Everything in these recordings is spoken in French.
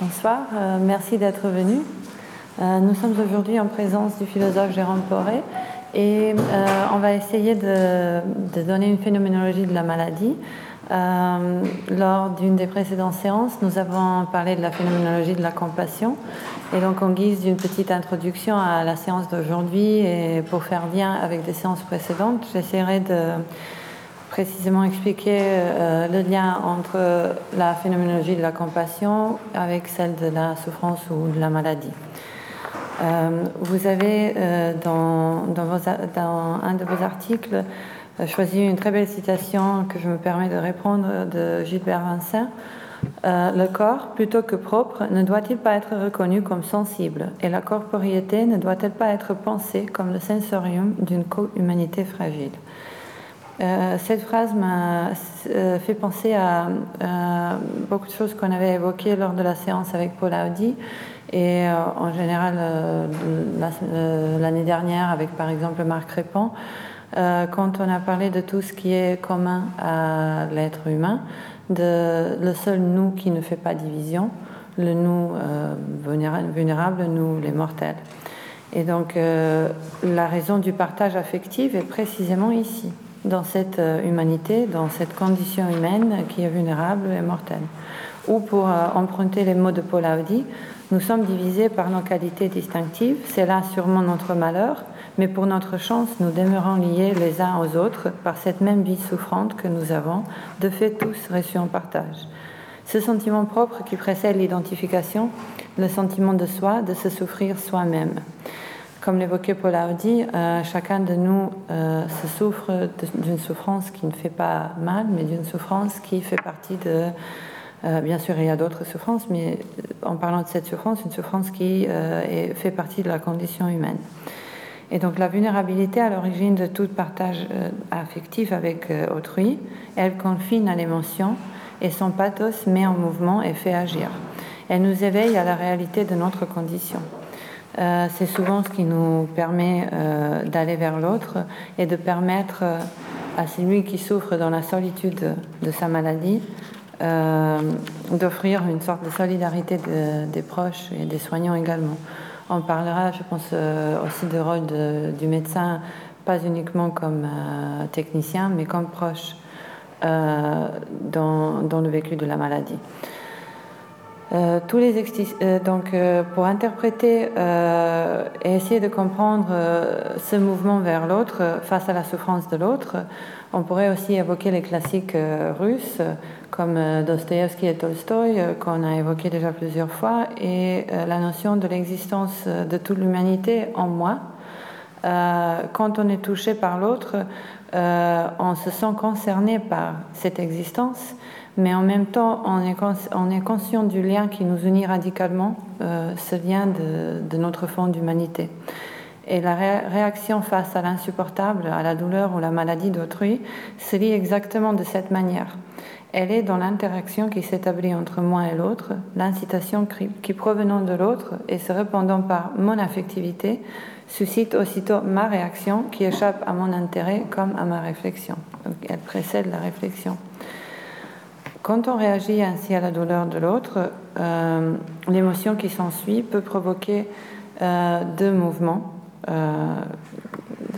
Bonsoir, euh, merci d'être venu. Euh, nous sommes aujourd'hui en présence du philosophe Jérôme Poré et euh, on va essayer de, donner une phénoménologie de la maladie. lors d'une des précédentes séances, nous avons parlé de la phénoménologie de la compassion et donc en guise d'une petite introduction à la séance d'aujourd'hui et pour faire lien avec des séances précédentes, j'essaierai de précisément expliquer euh, le lien entre la phénoménologie de la compassion avec celle de la souffrance ou de la maladie. Euh, vous avez euh, dans, un de vos articles choisi une très belle citation que je me permets de répondre de Gilbert Vincent. le corps, plutôt que propre, ne doit-il pas être reconnu comme sensible Et la corporeité ne doit-elle pas être pensée comme le sensorium d'une co-humanité fragile? Euh, cette phrase m'a euh, fait penser à, beaucoup de choses qu'on avait évoquées lors de la séance avec Paul Audi et euh, en général l'année dernière avec par exemple Marc Crépon, quand on a parlé de tout ce qui est commun à l'être humain, de le seul nous qui ne fait pas division, le nous vulnérable, nous les mortels. Et donc la raison du partage affectif est précisément ici dans cette euh, humanité, dans cette condition humaine qui est vulnérable et mortelle. Ou pour euh, emprunter les mots de Paul Audi, nous sommes divisés par nos qualités distinctives, c'est là sûrement notre malheur, mais pour notre chance, nous demeurons liés les uns aux autres par cette même vie souffrante que nous avons, de fait tous reçus en partage. Ce sentiment propre qui précède l'identification, le sentiment de soi, de se souffrir soi-même. Comme l'évoquait Paul Audi, euh, chacun de nous euh, se souffre d'une souffrance qui ne fait pas mal, mais d'une souffrance qui fait partie de... Euh, bien sûr, il y a d'autres souffrances, mais en parlant de cette souffrance, une souffrance qui fait partie de la condition humaine. Et donc la vulnérabilité à l'origine de tout partage affectif avec autrui, elle confine à l'émotion et son pathos met en mouvement et fait agir. Elle nous éveille à la réalité de notre condition. Euh, c'est souvent ce qui nous permet euh, d'aller vers l'autre et de permettre euh, à celui qui souffre dans la solitude de sa maladie d'offrir une sorte de solidarité des proches et des soignants également. On parlera, je pense, aussi du rôle du médecin, pas uniquement comme technicien, mais comme proche dans, le vécu de la maladie. Euh, tous les euh, donc euh, pour interpréter et essayer de comprendre ce mouvement vers l'autre face à la souffrance de l'autre, on pourrait aussi évoquer les classiques russes comme Dostoïevski et Tolstoï qu'on a évoqué déjà plusieurs fois et la notion de l'existence de toute l'humanité en moi. quand on est touché par l'autre, on se sent concerné par cette existence mais en même temps, on est, on est conscient du lien qui nous unit radicalement, euh, ce lien de, notre fond d'humanité. Et la réaction face à l'insupportable, à la douleur ou la maladie d'autrui, se lie exactement de cette manière. Elle est dans l'interaction qui s'établit entre moi et l'autre, l'incitation qui, provenant de l'autre et se répandant par mon affectivité, suscite aussitôt ma réaction qui échappe à mon intérêt comme à ma réflexion. Elle précède la réflexion. Quand on réagit ainsi à la douleur de l'autre, euh, l'émotion qui s'ensuit peut provoquer euh, deux mouvements. Euh,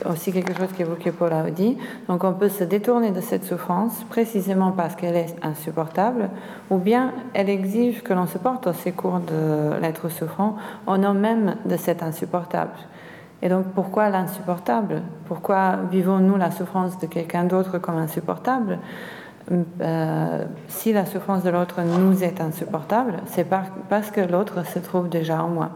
aussi quelque chose qu'évoquait Paul Audi. Donc on peut se détourner de cette souffrance précisément parce qu'elle est insupportable, ou bien elle exige que l'on se porte au secours de l'être souffrant au nom même de cet insupportable. Et donc pourquoi l'insupportable? Pourquoi vivons-nous la souffrance de quelqu'un d'autre comme insupportable? Euh, si la souffrance de l'autre nous est insupportable, c'est parce que l'autre se trouve déjà en moi.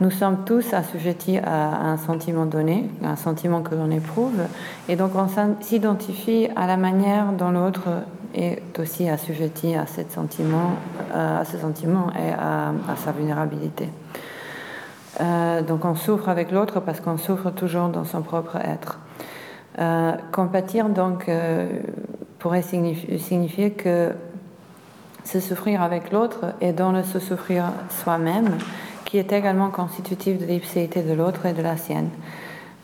Nous sommes tous assujettis à un sentiment donné, un sentiment que l'on éprouve, et donc on s'identifie à la manière dont l'autre est aussi assujetti à, cet sentiment, euh, à ce sentiment et à, sa vulnérabilité. Euh, donc on souffre avec l'autre parce qu'on souffre toujours dans son propre être. compatir donc pourrait signifier, que se souffrir avec l'autre est dans le se souffrir soi-même, qui est également constitutif de l'ipséité de l'autre et de la sienne.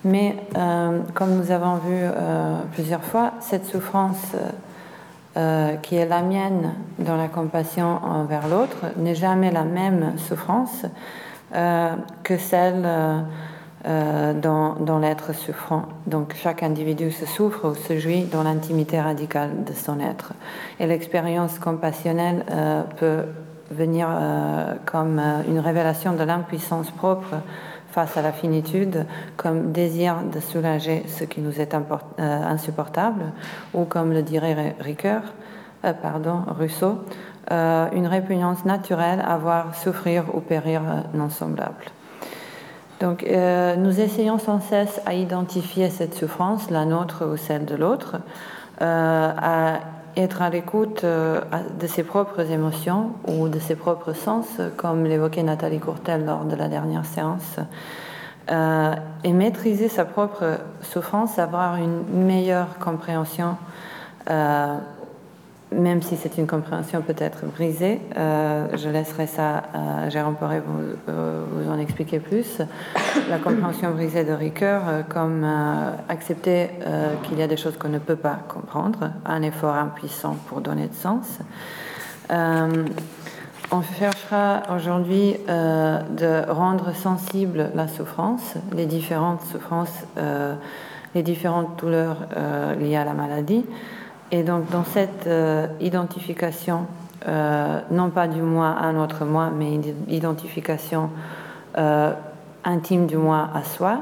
Mais euh, comme nous avons vu euh, plusieurs fois, cette souffrance qui est la mienne dans la compassion envers l'autre n'est jamais la même souffrance que celle dans, dans l'être souffrant. Donc chaque individu se souffre ou se jouit dans l'intimité radicale de son être. Et l'expérience compassionnelle peut venir comme une révélation de l'impuissance propre face à la finitude comme désir de soulager ce qui nous est euh, insupportable, ou comme le dirait Ricoeur, euh, pardon, Rousseau, euh, une répugnance naturelle à voir souffrir ou périr non semblable. Donc, nous essayons sans cesse à identifier cette souffrance, la nôtre ou celle de l'autre, à être à l'écoute de ses propres émotions ou de ses propres sens, comme l'évoquait Nathalie Courtel lors de la dernière séance, euh, et maîtriser sa propre souffrance, avoir une meilleure compréhension euh, même si c'est une compréhension peut-être brisée, euh, je laisserai ça à Jérôme Poré vous, euh, vous, en expliquer plus. La compréhension brisée de Ricoeur, euh, comme accepter qu'il y a des choses qu'on ne peut pas comprendre, un effort impuissant pour donner de sens. on cherchera aujourd'hui de rendre sensible la souffrance, les différentes souffrances, les différentes douleurs liées à la maladie. Et donc dans cette euh, identification, euh, non pas du moi à un autre moi, mais une identification euh, intime du moi à soi,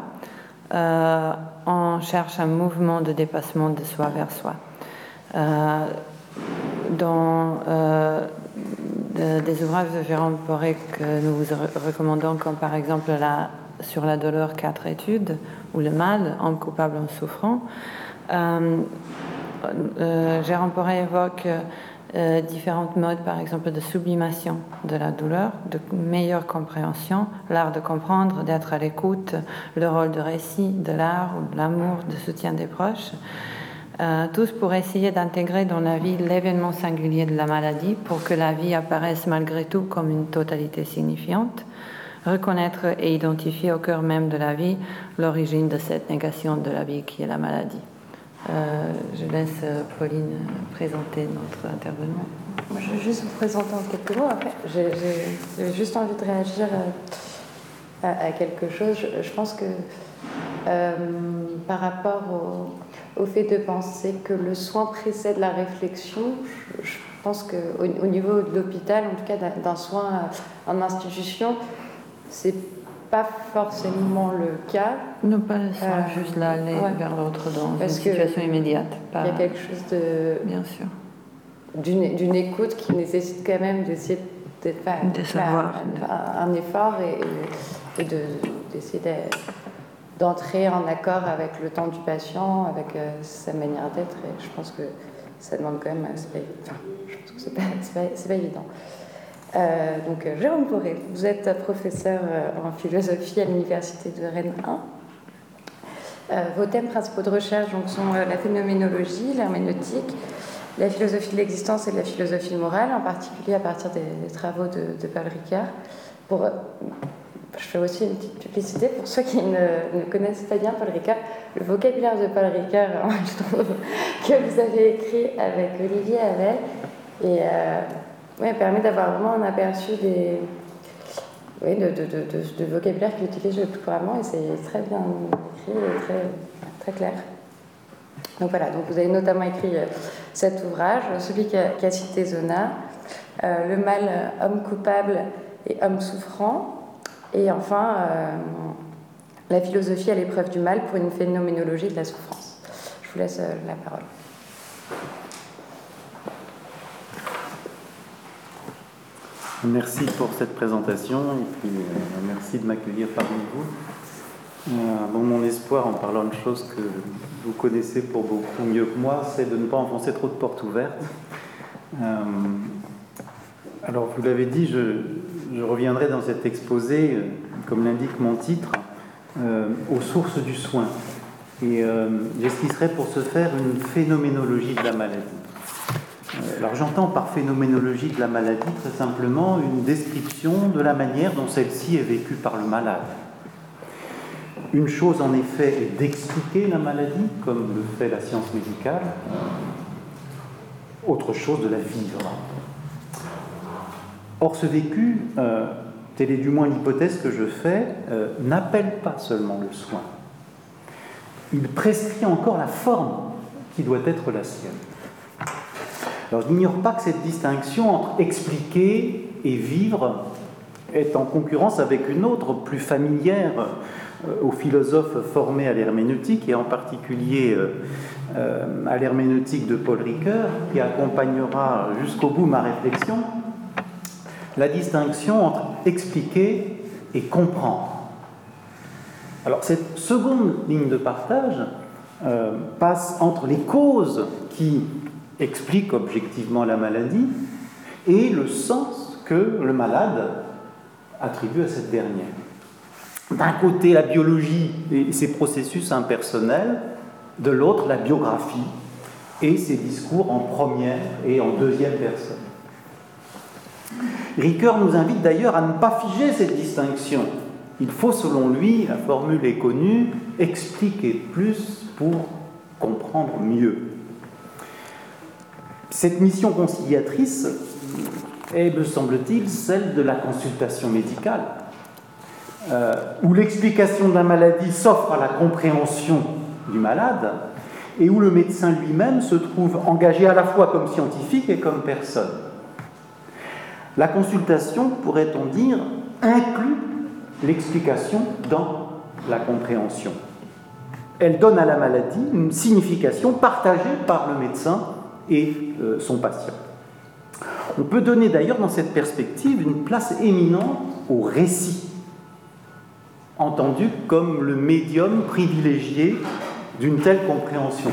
on cherche un mouvement de dépassement de soi vers soi. dans des ouvrages de Jérôme Poré que nous vous recommandons, comme par exemple la, sur la douleur, quatre études, ou le mal, homme coupable en souffrant, euh, Jérôme Poré évoque euh, différentes modes, par exemple, de sublimation de la douleur, de meilleure compréhension, l'art de comprendre, d'être à l'écoute, le rôle de récit, de l'art, de l'amour, de soutien des proches. Euh, tous pour essayer d'intégrer dans la vie l'événement singulier de la maladie pour que la vie apparaisse malgré tout comme une totalité signifiante, reconnaître et identifier au cœur même de la vie l'origine de cette négation de la vie qui est la maladie. Euh, je laisse euh, Pauline présenter notre intervenant. Moi, je vais juste vous présenter en quelques mots. J'ai juste envie de réagir euh, à, quelque chose. Je, pense que par rapport au, fait de penser que le soin précède la réflexion, je, pense qu'au au niveau de l'hôpital, en tout cas d'un soin en institution, c'est pas forcément le cas. Non, pas euh, juste là, aller vers l'autre dans une situation immédiate. Il y a quelque chose de. Bien sûr. D'une écoute qui nécessite quand même d'essayer de faire, un, effort et, d'essayer d'entrer en accord avec le temps du patient, avec euh, sa manière d'être. Et je pense que ça demande quand même. Enfin, je pense que c'est pas, pas, pas évident. Euh, donc, euh, Jérôme Poré, vous êtes professeur euh, en philosophie à l'Université de Rennes 1. vos thèmes principaux de recherche donc, sont la phénoménologie, l'herméneutique, la philosophie de l'existence et la philosophie morale, en particulier à partir des, travaux de, Paul Ricard. Pour, je fais aussi une petite publicité pour ceux qui ne, connaissent pas bien Paul Ricard. Le vocabulaire de Paul Ricard, je trouve, que vous avez écrit avec Olivier Havet. Et oui, permet d'avoir vraiment un aperçu des, oui, de, de, de, vocabulaire qu'il utilise le plus couramment et c'est très bien écrit et très, très clair. Donc voilà, donc vous avez notamment écrit euh, cet ouvrage, celui qu'a cité Zona, euh, Le mal, homme coupable et homme souffrant, et enfin euh, La philosophie à l'épreuve du mal pour une phénoménologie de la souffrance. Je vous laisse la parole. Merci pour cette présentation et puis euh, merci de m'accueillir parmi vous. Euh, mon espoir en parlant de choses que vous connaissez pour beaucoup mieux que moi, c'est de ne pas enfoncer trop de portes ouvertes. Euh, alors, vous l'avez dit, je, reviendrai dans cet exposé, comme l'indique mon titre, aux sources du soin. Et j'esquisserai pour ce faire une phénoménologie de la maladie. Euh, alors j'entends par phénoménologie de la maladie très simplement une description de la manière dont celle-ci est vécue par le malade. Une chose en effet est d'expliquer la maladie, comme le fait la science médicale. autre chose de la vivre. Or, ce vécu, euh, telle est du moins l'hypothèse que je fais, euh, n'appelle pas seulement le soin. Il prescrit encore la forme qui doit être la sienne. Alors, je n'ignore pas que cette distinction entre expliquer et vivre est en concurrence avec une autre, plus familière euh, aux philosophes formés à l'herméneutique, et en particulier à l'herméneutique de Paul Ricoeur, qui accompagnera jusqu'au bout ma réflexion, la distinction entre expliquer et comprendre. Alors cette seconde ligne de partage euh, passe entre les causes qui expliquent objectivement la maladie et le sens que le malade attribue à cette dernière. D'un côté la biologie et ses processus impersonnels, de l'autre la biographie et ses discours en première et en deuxième personne. Ricoeur nous invite d'ailleurs à ne pas figer cette distinction. Il faut, selon lui, la formule est connue, expliquer plus pour comprendre mieux. Cette mission conciliatrice est, me semble-t-il, celle de la consultation médicale, euh, où l'explication de la maladie s'offre à la compréhension du malade et où le médecin lui-même se trouve engagé à la fois comme scientifique et comme personne. La consultation, pourrait-on dire, inclut l'explication dans la compréhension. Elle donne à la maladie une signification partagée par le médecin et euh, son patient. On peut donner d'ailleurs dans cette perspective une place éminente au récit, entendu comme le médium privilégié d'une telle compréhension.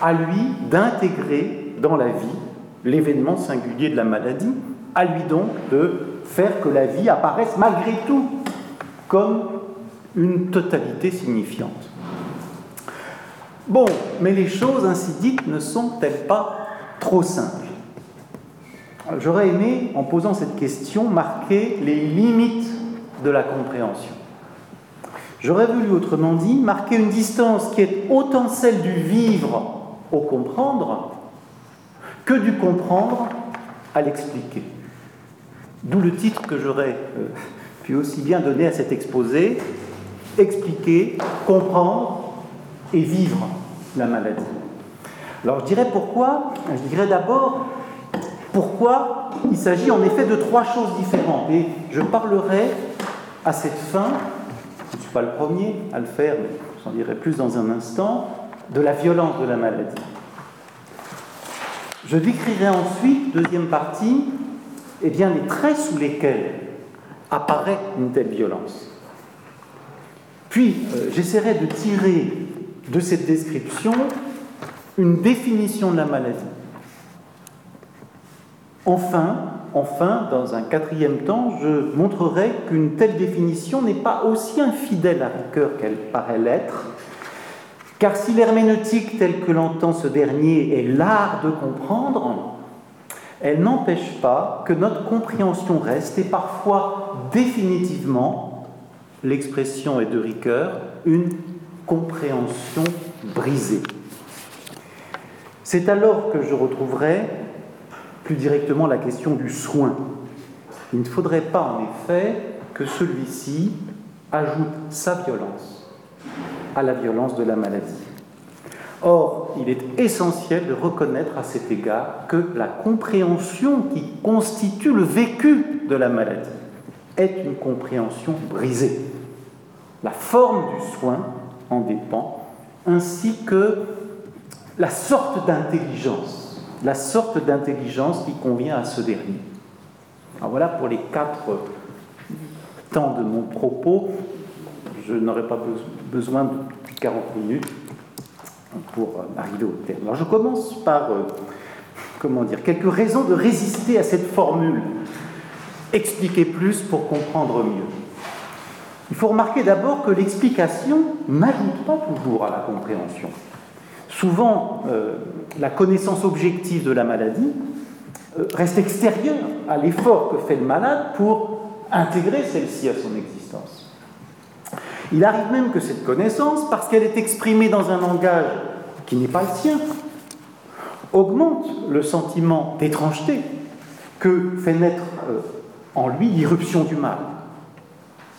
À lui d'intégrer dans la vie l'événement singulier de la maladie à lui donc de faire que la vie apparaisse malgré tout comme une totalité signifiante. Bon, mais les choses ainsi dites ne sont-elles pas trop simples? J'aurais aimé, en posant cette question, marquer les limites de la compréhension. J'aurais voulu, autrement dit, marquer une distance qui est autant celle du vivre au comprendre que du comprendre à l'expliquer. D'où le titre que j'aurais euh, pu aussi bien donner à cet exposé, expliquer, comprendre et vivre la maladie. Alors je dirais pourquoi, je dirais d'abord pourquoi il s'agit en effet de trois choses différentes. Et je parlerai à cette fin, je ne suis pas le premier à le faire, mais j'en dirai plus dans un instant, de la violence de la maladie. Je décrirai ensuite, deuxième partie, eh bien, les traits sous lesquels apparaît une telle violence. Puis, euh, j'essaierai de tirer de cette description une définition de la maladie. Enfin, enfin, dans un quatrième temps, je montrerai qu'une telle définition n'est pas aussi infidèle à Ricoeur qu'elle paraît l'être, car si l'herméneutique telle que l'entend ce dernier est l'art de comprendre, elle n'empêche pas que notre compréhension reste, et parfois définitivement, l'expression est de Ricoeur, une compréhension brisée. C'est alors que je retrouverai plus directement la question du soin. Il ne faudrait pas en effet que celui-ci ajoute sa violence à la violence de la maladie. Or, il est essentiel de reconnaître à cet égard que la compréhension qui constitue le vécu de la maladie est une compréhension brisée. La forme du soin en dépend, ainsi que la sorte d'intelligence, la sorte d'intelligence qui convient à ce dernier. Alors voilà pour les quatre temps de mon propos. Je n'aurai pas besoin de 40 minutes pour arriver au terme. Alors je commence par, euh, comment dire, quelques raisons de résister à cette formule. Expliquer plus pour comprendre mieux. Il faut remarquer d'abord que l'explication n'ajoute pas toujours à la compréhension. Souvent, euh, la connaissance objective de la maladie euh, reste extérieure à l'effort que fait le malade pour intégrer celle-ci à son existence. Il arrive même que cette connaissance, parce qu'elle est exprimée dans un langage qui n'est pas le sien, augmente le sentiment d'étrangeté que fait naître euh, en lui l'irruption du mal.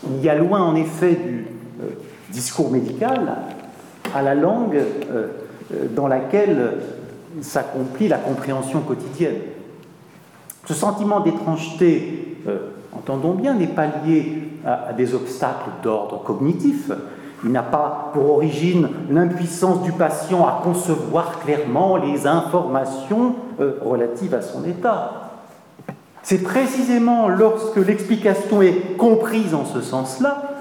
Il y a loin en effet du euh, discours médical à la langue euh, dans laquelle s'accomplit la compréhension quotidienne. Ce sentiment d'étrangeté, entendons bien, n'est pas lié à des obstacles d'ordre cognitif, il n'a pas pour origine l'impuissance du patient à concevoir clairement les informations euh, relatives à son état. C'est précisément lorsque l'explication est comprise en ce sens-là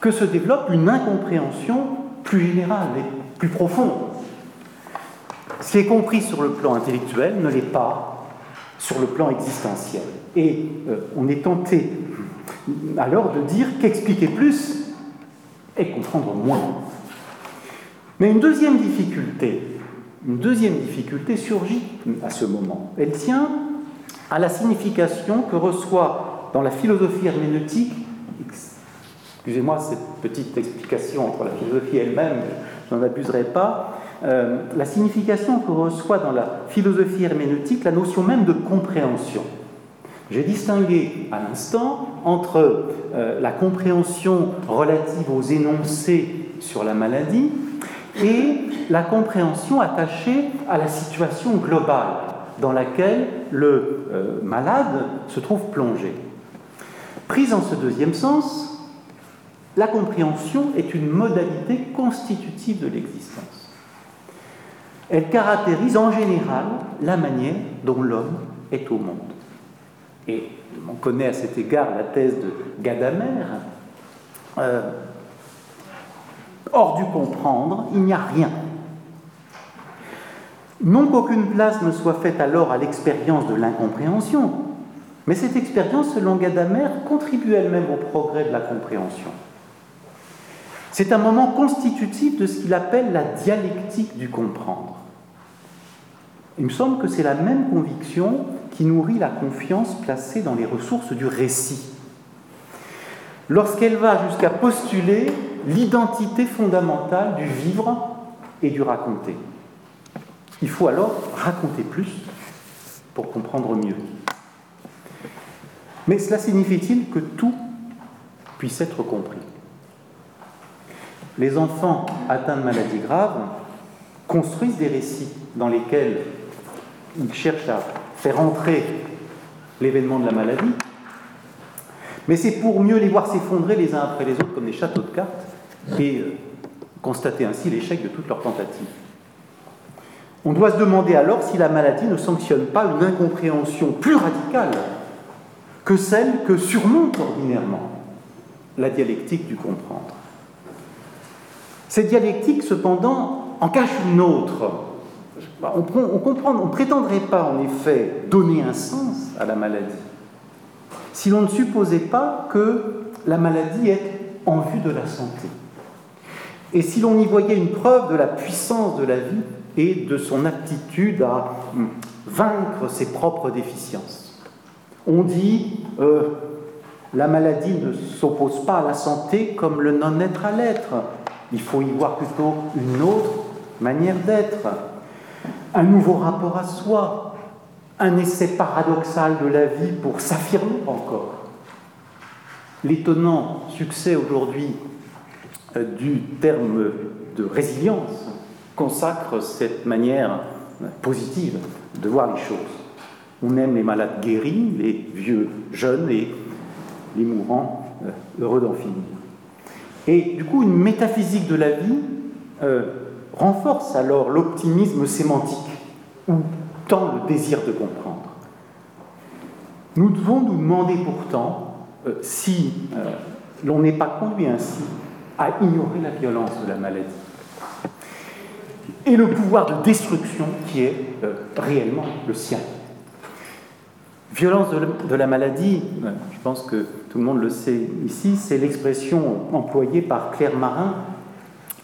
que se développe une incompréhension plus générale et plus profonde. Ce qui est compris sur le plan intellectuel ne l'est pas sur le plan existentiel. Et euh, on est tenté alors de dire qu'expliquer plus et comprendre moins. Mais une deuxième difficulté, une deuxième difficulté surgit à ce moment. Elle tient à la signification que reçoit dans la philosophie herméneutique, excusez-moi cette petite explication entre la philosophie elle-même, je n'en abuserai pas, euh, la signification que reçoit dans la philosophie herméneutique la notion même de compréhension. J'ai distingué à l'instant entre euh, la compréhension relative aux énoncés sur la maladie et la compréhension attachée à la situation globale dans laquelle le euh, malade se trouve plongé. Prise en ce deuxième sens, la compréhension est une modalité constitutive de l'existence. Elle caractérise en général la manière dont l'homme est au monde. Et on connaît à cet égard la thèse de Gadamer. Euh, hors du comprendre, il n'y a rien. Non qu'aucune place ne soit faite alors à l'expérience de l'incompréhension, mais cette expérience, selon Gadamer, contribue elle-même au progrès de la compréhension. C'est un moment constitutif de ce qu'il appelle la dialectique du comprendre. Il me semble que c'est la même conviction qui nourrit la confiance placée dans les ressources du récit. Lorsqu'elle va jusqu'à postuler l'identité fondamentale du vivre et du raconter. Il faut alors raconter plus pour comprendre mieux. Mais cela signifie-t-il que tout puisse être compris? Les enfants atteints de maladies graves construisent des récits dans lesquels ils cherchent à faire entrer l'événement de la maladie, mais c'est pour mieux les voir s'effondrer les uns après les autres comme des châteaux de cartes et euh, constater ainsi l'échec de toutes leurs tentatives. On doit se demander alors si la maladie ne sanctionne pas une incompréhension plus radicale que celle que surmonte ordinairement la dialectique du comprendre. Cette dialectique, cependant, en cache une autre, bah, on, on ne prétendrait pas en effet donner un sens à la maladie si l'on ne supposait pas que la maladie est en vue de la santé. Et si l'on y voyait une preuve de la puissance de la vie et de son aptitude à vaincre ses propres déficiences. On dit euh, la maladie ne s'oppose pas à la santé comme le non-être à l'être. Il faut y voir plutôt une autre manière d'être un nouveau rapport à soi, un essai paradoxal de la vie pour s'affirmer encore. L'étonnant succès aujourd'hui euh, du terme de résilience consacre cette manière positive de voir les choses. On aime les malades guéris, les vieux jeunes et les mourants euh, heureux d'en finir. Et du coup, une métaphysique de la vie euh, renforce alors l'optimisme sémantique ou tant le désir de comprendre. Nous devons nous demander pourtant euh, si l'on n'est pas conduit ainsi à ignorer la violence de la maladie et le pouvoir de destruction qui est euh, réellement le sien. Violence de la maladie, je pense que tout le monde le sait ici, c'est l'expression employée par Claire Marin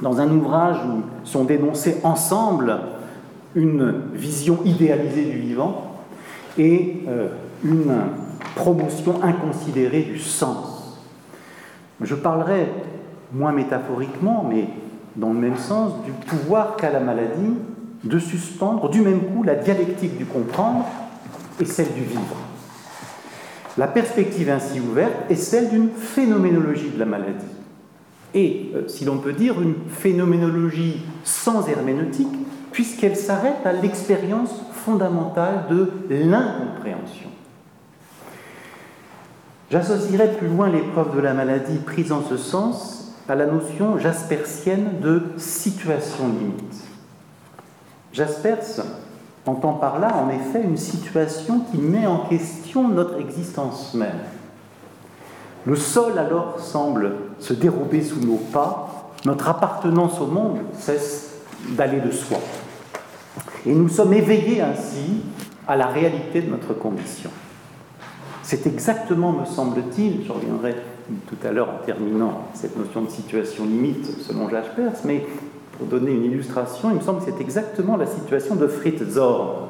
dans un ouvrage où sont dénoncés ensemble une vision idéalisée du vivant et euh, une promotion inconsidérée du sens. Je parlerai moins métaphoriquement, mais dans le même sens, du pouvoir qu'a la maladie de suspendre du même coup la dialectique du comprendre et celle du vivre. La perspective ainsi ouverte est celle d'une phénoménologie de la maladie. Et, euh, si l'on peut dire, une phénoménologie sans herméneutique, puisqu'elle s'arrête à l'expérience fondamentale de l'incompréhension. J'associerai plus loin l'épreuve de la maladie prise en ce sens à la notion jaspersienne de situation limite. Jaspers entend par là en effet une situation qui met en question notre existence même. Le sol alors semble se dérober sous nos pas, notre appartenance au monde cesse d'aller de soi. Et nous sommes éveillés ainsi à la réalité de notre condition. C'est exactement, me semble-t-il, je reviendrai tout à l'heure en terminant cette notion de situation limite selon Jaspers, mais pour donner une illustration, il me semble que c'est exactement la situation de Fritz Zorn,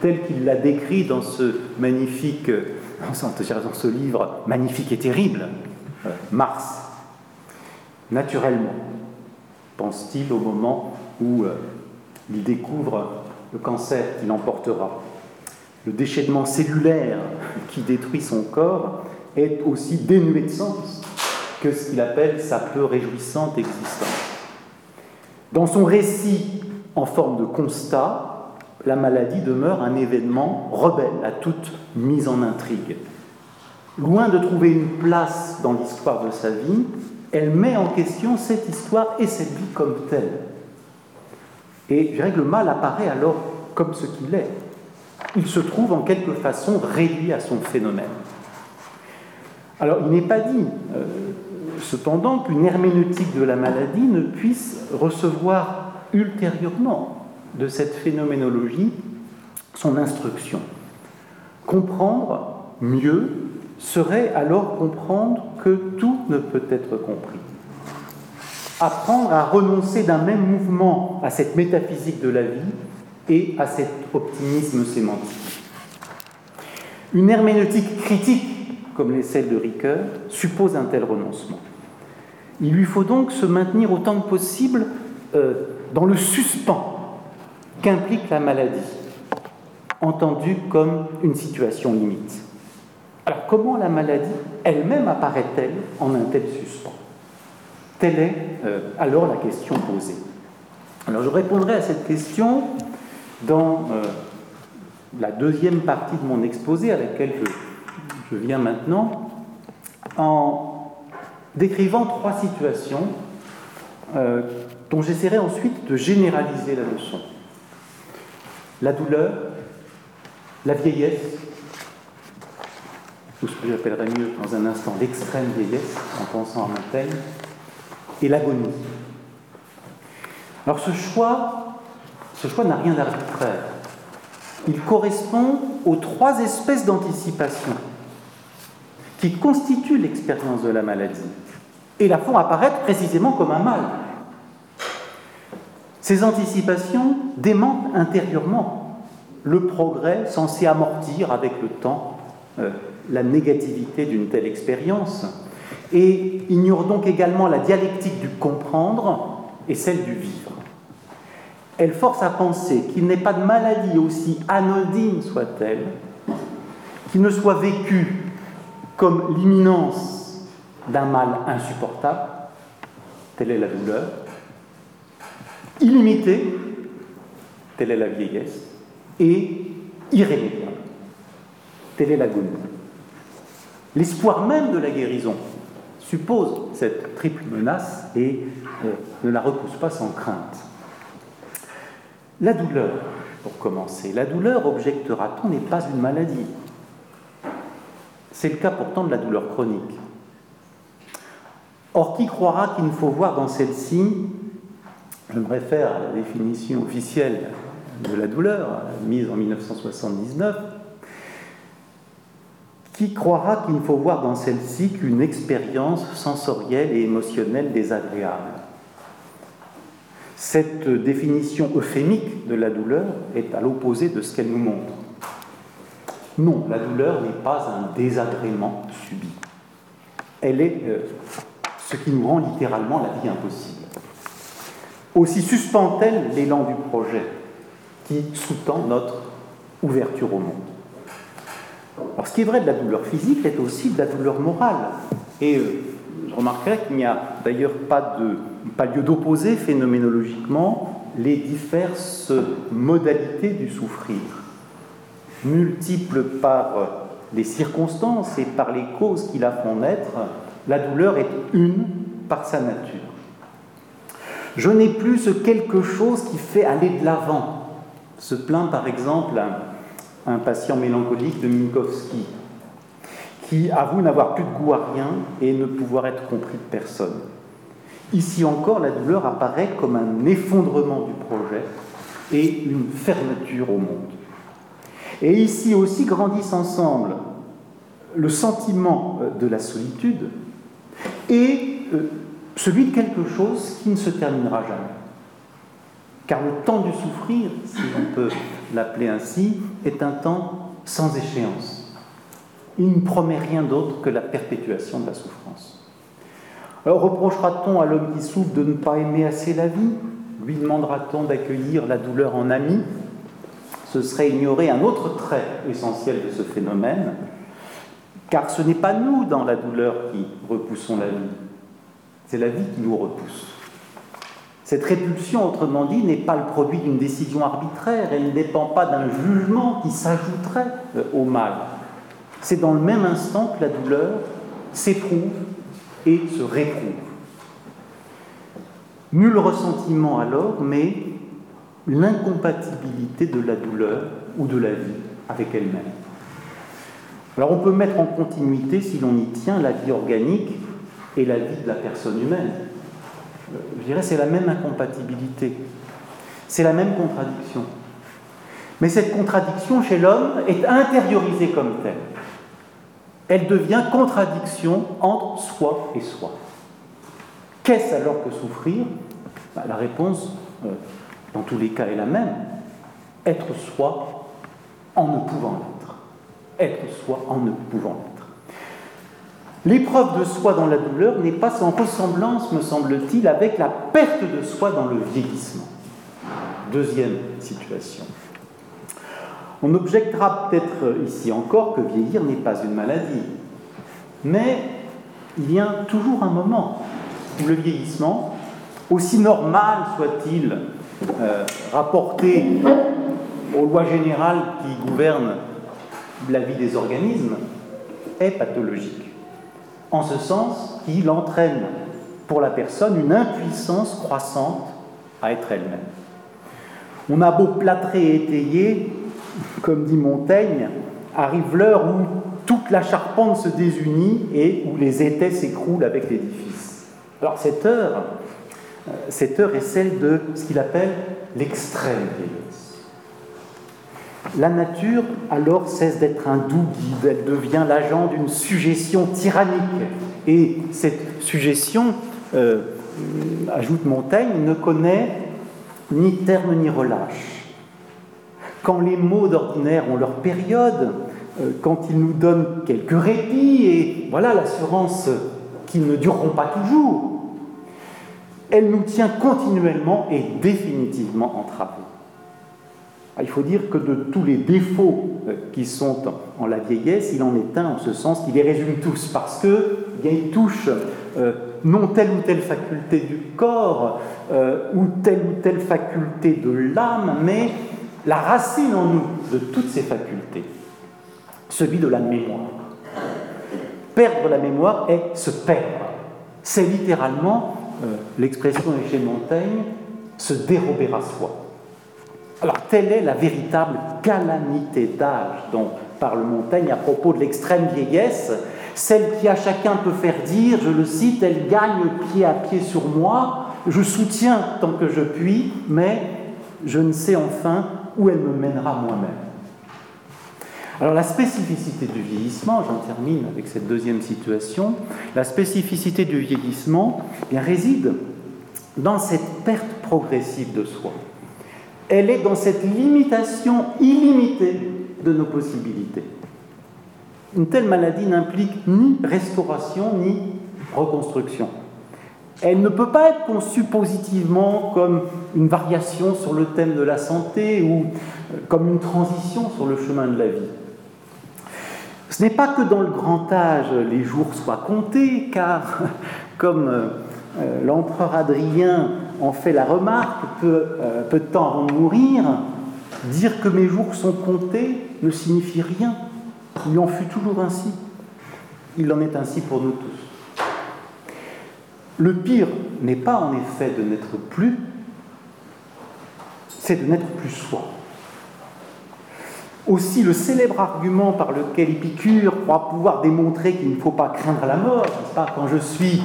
tel qu'il l'a décrit dans ce magnifique, dans ce livre magnifique et terrible, euh, Mars. Naturellement, pense-t-il au moment où euh, il découvre le cancer qu'il emportera. Le déchaînement cellulaire qui détruit son corps est aussi dénué de sens que ce qu'il appelle sa peu réjouissante existence. Dans son récit en forme de constat, la maladie demeure un événement rebelle à toute mise en intrigue. Loin de trouver une place dans l'histoire de sa vie, elle met en question cette histoire et cette vie comme telle. Et je dirais que le mal apparaît alors comme ce qu'il est. Il se trouve en quelque façon réduit à son phénomène. Alors il n'est pas dit, euh, cependant, qu'une herméneutique de la maladie ne puisse recevoir ultérieurement de cette phénoménologie son instruction. Comprendre mieux serait alors comprendre que tout ne peut être compris apprendre à renoncer d'un même mouvement à cette métaphysique de la vie et à cet optimisme sémantique. Une herméneutique critique, comme les celles de Ricoeur, suppose un tel renoncement. Il lui faut donc se maintenir autant que possible euh, dans le suspens qu'implique la maladie, entendue comme une situation limite. Alors comment la maladie elle-même apparaît-elle en un tel suspens? Telle est euh, alors la question posée. Alors je répondrai à cette question dans euh, la deuxième partie de mon exposé à laquelle je, viens maintenant, en décrivant trois situations euh, dont j'essaierai ensuite de généraliser la leçon. La douleur, la vieillesse, ou ce que j'appellerais mieux dans un instant l'extrême vieillesse, en pensant à Montaigne, et l'agonie. Alors ce choix, ce choix n'a rien d'arbitraire. Il correspond aux trois espèces d'anticipation qui constituent l'expérience de la maladie et la font apparaître précisément comme un mal. Ces anticipations démentent intérieurement le progrès censé amortir avec le temps euh, la négativité d'une telle expérience et ignore donc également la dialectique du comprendre et celle du vivre. Elle force à penser qu'il n'est pas de maladie aussi anodine soit-elle, qui ne soit vécue comme l'imminence d'un mal insupportable, telle est la douleur, illimitée, telle est la vieillesse, et irrémédiable, telle est l'agonie. L'espoir même de la guérison suppose cette triple menace et euh, ne la repousse pas sans crainte. La douleur, pour commencer. La douleur, objectera-t-on, n'est pas une maladie? C'est le cas pourtant de la douleur chronique. Or, qui croira qu'il ne faut voir dans celle-ci, je me réfère à la définition officielle de la douleur, mise en 1979, qui croira qu'il ne faut voir dans celle-ci qu'une expérience sensorielle et émotionnelle désagréable Cette définition euphémique de la douleur est à l'opposé de ce qu'elle nous montre. Non, la douleur n'est pas un désagrément subi. Elle est euh, ce qui nous rend littéralement la vie impossible. Aussi suspend-elle l'élan du projet qui sous-tend notre ouverture au monde. Alors, ce qui est vrai de la douleur physique est aussi de la douleur morale. Et euh, je remarquerai qu'il n'y a d'ailleurs pas, lieu d'opposer phénoménologiquement les diverses modalités du souffrir. Multiples par les circonstances et par les causes qui la font naître, la douleur est une par sa nature. Je n'ai plus ce quelque chose qui fait aller de l'avant. Se plaint par exemple un, un patient mélancolique de Minkowski, qui avoue n'avoir plus de goût à rien et ne pouvoir être compris de personne. Ici encore, la douleur apparaît comme un effondrement du projet et une fermeture au monde. Et ici aussi grandissent ensemble le sentiment de la solitude et euh, celui de quelque chose qui ne se terminera jamais. Car le temps du souffrir, si on peut l'appeler ainsi, est un temps sans échéance. Il ne promet rien d'autre que la perpétuation de la souffrance. Alors reprochera-t-on à l'homme qui souffre de ne pas aimer assez la vie? Lui demandera-t-on d'accueillir la douleur en ami? Ce serait ignorer un autre trait essentiel de ce phénomène, car ce n'est pas nous dans la douleur qui repoussons la vie, c'est la vie qui nous repousse. Cette répulsion, autrement dit, n'est pas le produit d'une décision arbitraire, elle ne dépend pas d'un jugement qui s'ajouterait euh, au mal. C'est dans le même instant que la douleur s'éprouve et se réprouve. Nul ressentiment alors, mais l'incompatibilité de la douleur ou de la vie avec elle-même. Alors on peut mettre en continuité, si l'on y tient, la vie organique et la vie de la personne humaine. Je dirais c'est la même incompatibilité, c'est la même contradiction. Mais cette contradiction chez l'homme est intériorisée comme telle. Elle devient contradiction entre soi et soi. Qu'est-ce alors que souffrir? Bah, La réponse, euh, dans tous les cas, est la même. Être soi en ne pouvant l'être. Être soi en ne pouvant l'être. L'épreuve de soi dans la douleur n'est pas sans ressemblance, me semble-t-il, avec la perte de soi dans le vieillissement. Deuxième situation. On objectera peut-être ici encore que vieillir n'est pas une maladie. Mais il vient toujours un moment où le vieillissement, aussi normal soit-il euh, rapporté aux lois générales qui gouvernent la vie des organismes, est pathologique en ce sens qu'il entraîne pour la personne une impuissance croissante à être elle-même. On a beau plâtrer et étayer, comme dit Montaigne, arrive l'heure où toute la charpente se désunit et où les étais s'écroulent avec l'édifice. Alors cette heure, cette heure est celle de ce qu'il appelle l'extrême vieillesse. La nature alors cesse d'être un doux guide, elle devient l'agent d'une suggestion tyrannique. Et cette suggestion, euh, ajoute Montaigne, ne connaît ni terme ni relâche. Quand les mots d'ordinaire ont leur période, euh, quand ils nous donnent quelques répits et voilà l'assurance qu'ils ne dureront pas toujours, elle nous tient continuellement et définitivement entravés. Ah, il faut dire que de tous les défauts euh, qui sont en la vieillesse, il en est un en ce sens qu'il les résume tous, parce que il touche euh, non telle ou telle faculté du corps euh, ou telle ou telle faculté de l'âme, mais la racine en nous de toutes ces facultés, celui de la mémoire. Perdre la mémoire est se perdre. C'est littéralement, l'expression est chez Montaigne, se dérober à soi. Alors, telle est la véritable calamité d'âge dont parle Montaigne à propos de l'extrême vieillesse, celle qui à chacun peut faire dire, je le cite, elle gagne pied à pied sur moi, je soutiens tant que je puis, mais je ne sais enfin où elle me mènera moi-même. Alors la spécificité du vieillissement, j'en termine avec cette deuxième situation, la spécificité du vieillissement eh réside dans cette perte progressive de soi elle est dans cette limitation illimitée de nos possibilités. Une telle maladie n'implique ni restauration ni reconstruction. Elle ne peut pas être conçue positivement comme une variation sur le thème de la santé ou euh, comme une transition sur le chemin de la vie. Ce n'est pas que dans le grand âge les jours soient comptés, car comme euh, euh, l'empereur Adrien en fait la remarque peu, peu de temps avant de mourir, dire que mes jours sont comptés ne signifie rien. Il en fut toujours ainsi. Il en est ainsi pour nous tous. Le pire n'est pas en effet de n'être plus, c'est de n'être plus soi. Aussi, le célèbre argument par lequel Épicure croit pouvoir démontrer qu'il ne faut pas craindre la mort, n'est-ce pas Quand je suis,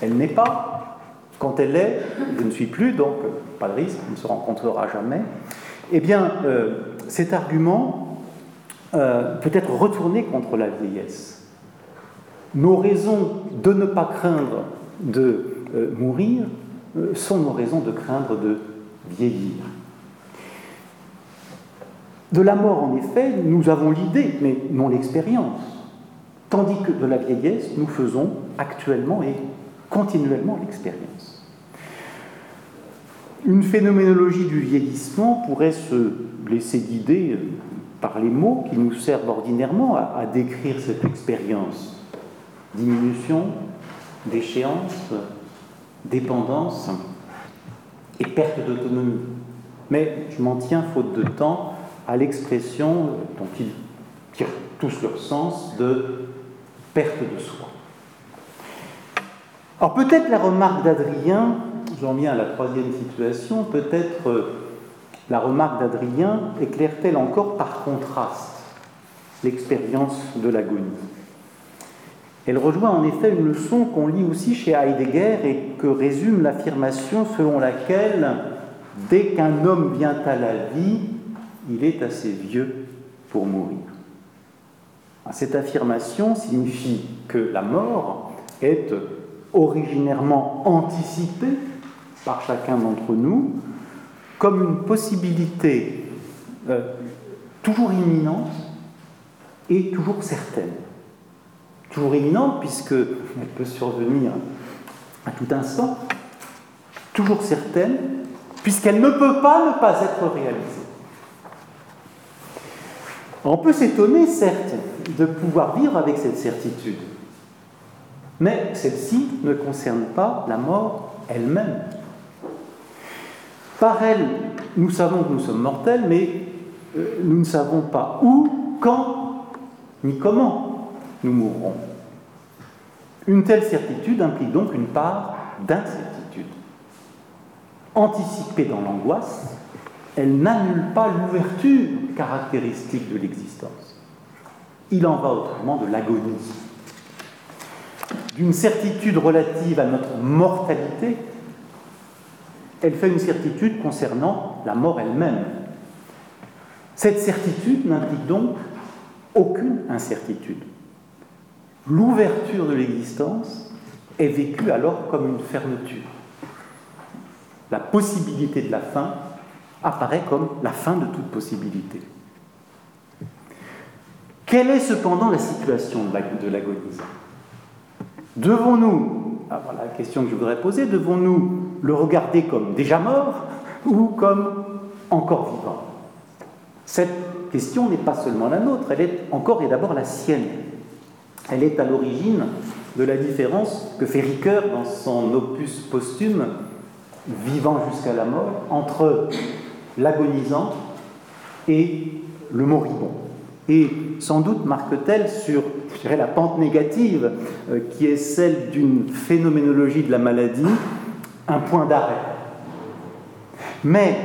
elle n'est pas. Quand elle est, je ne suis plus, donc pas de risque, on ne se rencontrera jamais. Eh bien, euh, cet argument euh, peut être retourné contre la vieillesse. Nos raisons de ne pas craindre de euh, mourir sont nos raisons de craindre de vieillir. De la mort, en effet, nous avons l'idée, mais non l'expérience. Tandis que de la vieillesse, nous faisons actuellement et continuellement l'expérience. Une phénoménologie du vieillissement pourrait se laisser guider euh, par les mots qui nous servent ordinairement à décrire cette expérience. Diminution, d'échéance, dépendance et perte d'autonomie. Mais je m'en tiens, faute de temps, à l'expression dont ils tirent tous leur sens de perte de soi. Alors peut-être la remarque d'Adrien, j'en viens à la troisième situation, peut-être euh, la remarque d'Adrien éclaire-t-elle encore par contraste l'expérience de l'agonie? Elle rejoint en effet une leçon qu'on lit aussi chez Heidegger et que résume l'affirmation selon laquelle dès qu'un homme vient à la vie, il est assez vieux pour mourir. Cette affirmation signifie que la mort est originairement anticipée par chacun d'entre nous comme une possibilité euh, toujours imminente et toujours certaine toujours imminente, puisqu'elle peut survenir à tout instant, toujours certaine, puisqu'elle ne peut pas ne pas être réalisée. On peut s'étonner, certes, de pouvoir vivre avec cette certitude, mais celle-ci ne concerne pas la mort elle-même. Par elle, nous savons que nous sommes mortels, mais euh, nous ne savons pas où, quand, ni comment nous mourrons. Une telle certitude implique donc une part d'incertitude. Anticipée dans l'angoisse, elle n'annule pas l'ouverture caractéristique de l'existence. Il en va autrement de l'agonie. D'une certitude relative à notre mortalité, elle fait une certitude concernant la mort elle-même. Cette certitude n'implique donc aucune incertitude. L'ouverture de l'existence est vécue alors comme une fermeture. La possibilité de la fin apparaît comme la fin de toute possibilité. Quelle est cependant la situation de l'agonisant Devons-nous, ah, voilà la question que je voudrais poser, devons-nous le regarder comme déjà mort ou comme encore vivant? Cette question n'est pas seulement la nôtre, elle est encore et d'abord la sienne. Elle est à l'origine de la différence que fait Ricoeur dans son opus posthume, Vivant jusqu'à la mort, entre l'agonisant et le moribond. Et sans doute marque-t-elle sur la pente négative euh, qui est celle d'une phénoménologie de la maladie un point d'arrêt. Mais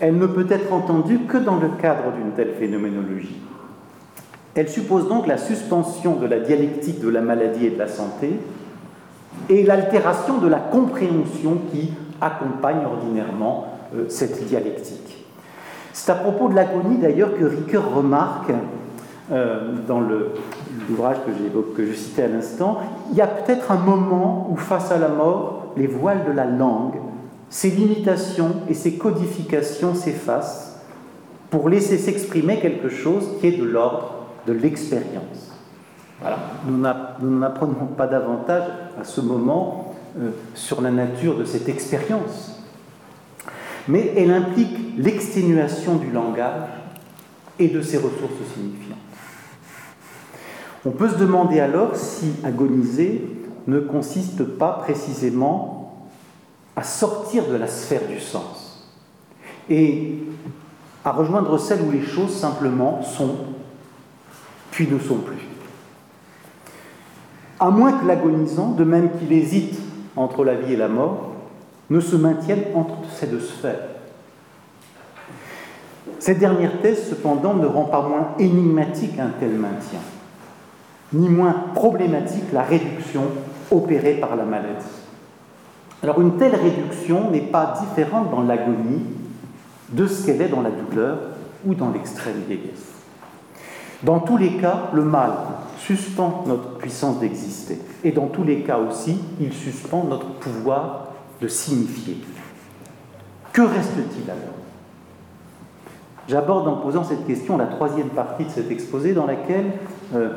elle ne peut être entendue que dans le cadre d'une telle phénoménologie. Elle suppose donc la suspension de la dialectique de la maladie et de la santé et l'altération de la compréhension qui accompagne ordinairement cette dialectique. C'est à propos de l'agonie d'ailleurs que Ricoeur remarque euh, dans l'ouvrage que, que je citais à l'instant, il y a peut-être un moment où face à la mort, les voiles de la langue, ses limitations et ses codifications s'effacent pour laisser s'exprimer quelque chose qui est de l'ordre de l'expérience. Voilà. Nous n'en apprenons pas davantage à ce moment euh, sur la nature de cette expérience, mais elle implique l'exténuation du langage et de ses ressources signifiantes. On peut se demander alors si agoniser ne consiste pas précisément à sortir de la sphère du sens et à rejoindre celle où les choses simplement sont puis ne sont plus. À moins que l'agonisant, de même qu'il hésite entre la vie et la mort, ne se maintienne entre ces deux sphères. Cette dernière thèse, cependant, ne rend pas moins énigmatique un tel maintien, ni moins problématique la réduction opérée par la maladie. Alors une telle réduction n'est pas différente dans l'agonie de ce qu'elle est dans la douleur ou dans l'extrême vieillesse. Dans tous les cas, le mal suspend notre puissance d'exister. Et dans tous les cas aussi, il suspend notre pouvoir de signifier. Que reste-t-il alors? J'aborde en posant cette question la troisième partie de cet exposé dans laquelle euh,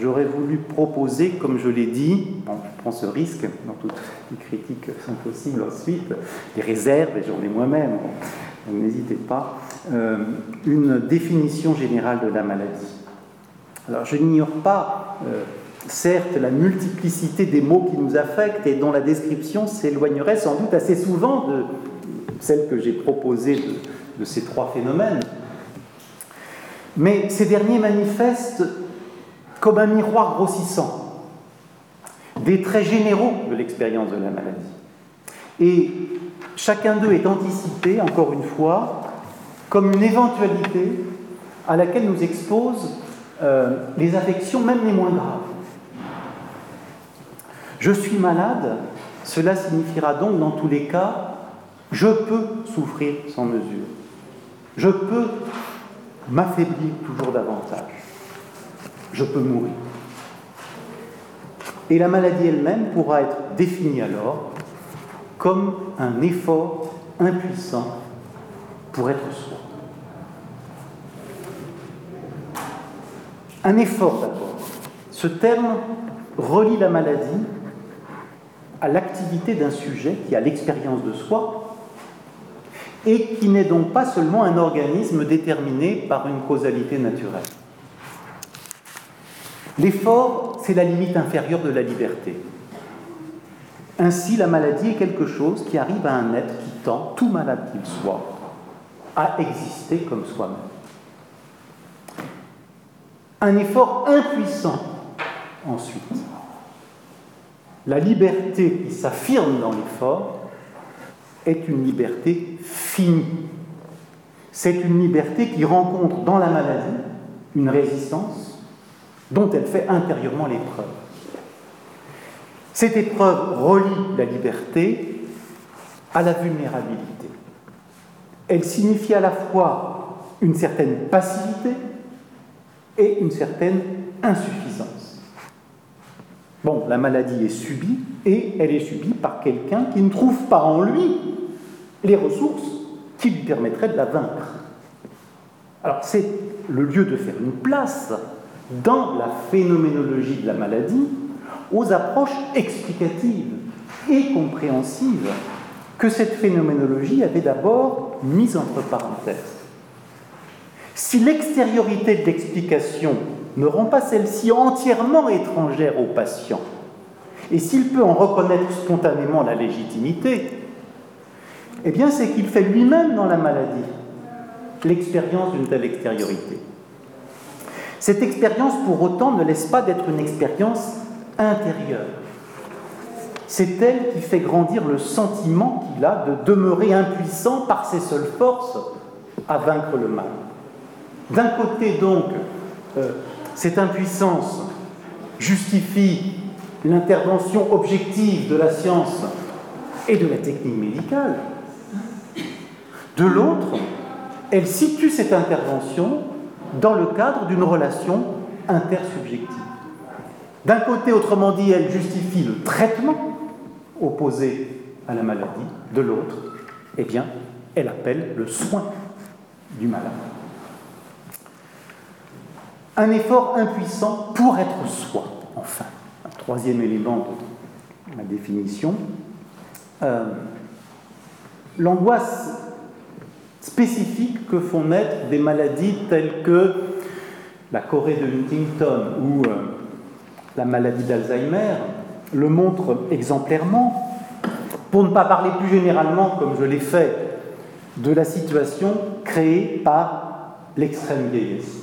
j'aurais voulu proposer, comme je l'ai dit, je prends ce risque, dans toutes les critiques sont possibles ensuite, des réserves, et j'en ai moi-même, n'hésitez pas, euh, une définition générale de la maladie. Alors je n'ignore pas, euh, certes, la multiplicité des mots qui nous affectent et dont la description s'éloignerait sans doute assez souvent de celle que j'ai proposée de, ces trois phénomènes. Mais ces derniers manifestent comme un miroir grossissant des traits généraux de l'expérience de la maladie. Et chacun d'eux est anticipé, encore une fois, comme une éventualité à laquelle nous expose euh, les affections, même les moins graves. Je suis malade, cela signifiera donc dans tous les cas, je peux souffrir sans mesure. Je peux m'affaiblir toujours davantage. Je peux mourir. Et la maladie elle-même pourra être définie alors comme un effort impuissant pour être soi. Un effort d'abord. Ce terme relie la maladie à l'activité d'un sujet qui a l'expérience de soi et qui n'est donc pas seulement un organisme déterminé par une causalité naturelle. L'effort, c'est la limite inférieure de la liberté. Ainsi, la maladie est quelque chose qui arrive à un être qui tend, tout malade qu'il soit, à exister comme soi-même un effort impuissant ensuite. La liberté qui s'affirme dans l'effort est une liberté finie. C'est une liberté qui rencontre dans la maladie une résistance dont elle fait intérieurement l'épreuve. Cette épreuve relie la liberté à la vulnérabilité. Elle signifie à la fois une certaine passivité, et une certaine insuffisance. Bon, la maladie est subie et elle est subie par quelqu'un qui ne trouve pas en lui les ressources qui lui permettraient de la vaincre. Alors c'est le lieu de faire une place dans la phénoménologie de la maladie aux approches explicatives et compréhensives que cette phénoménologie avait d'abord mises entre parenthèses. Si l'extériorité de l'explication ne rend pas celle-ci entièrement étrangère au patient, et s'il peut en reconnaître spontanément la légitimité, eh bien c'est qu'il fait lui-même dans la maladie l'expérience d'une telle extériorité. Cette expérience, pour autant, ne laisse pas d'être une expérience intérieure. C'est elle qui fait grandir le sentiment qu'il a de demeurer impuissant par ses seules forces à vaincre le mal. D'un côté, donc, euh, cette impuissance justifie l'intervention objective de la science et de la technique médicale. De l'autre, elle situe cette intervention dans le cadre d'une relation intersubjective. D'un côté, autrement dit, elle justifie le traitement opposé à la maladie. De l'autre, eh bien, elle appelle le soin du malade un effort impuissant pour être soi, enfin. Un troisième élément ma définition. Euh, l'angoisse spécifique que font naître des maladies telles que la Corée de Huntington ou euh, la maladie d'Alzheimer le montre exemplairement, pour ne pas parler plus généralement, comme je l'ai fait, de la situation créée par l'extrême vieillesse.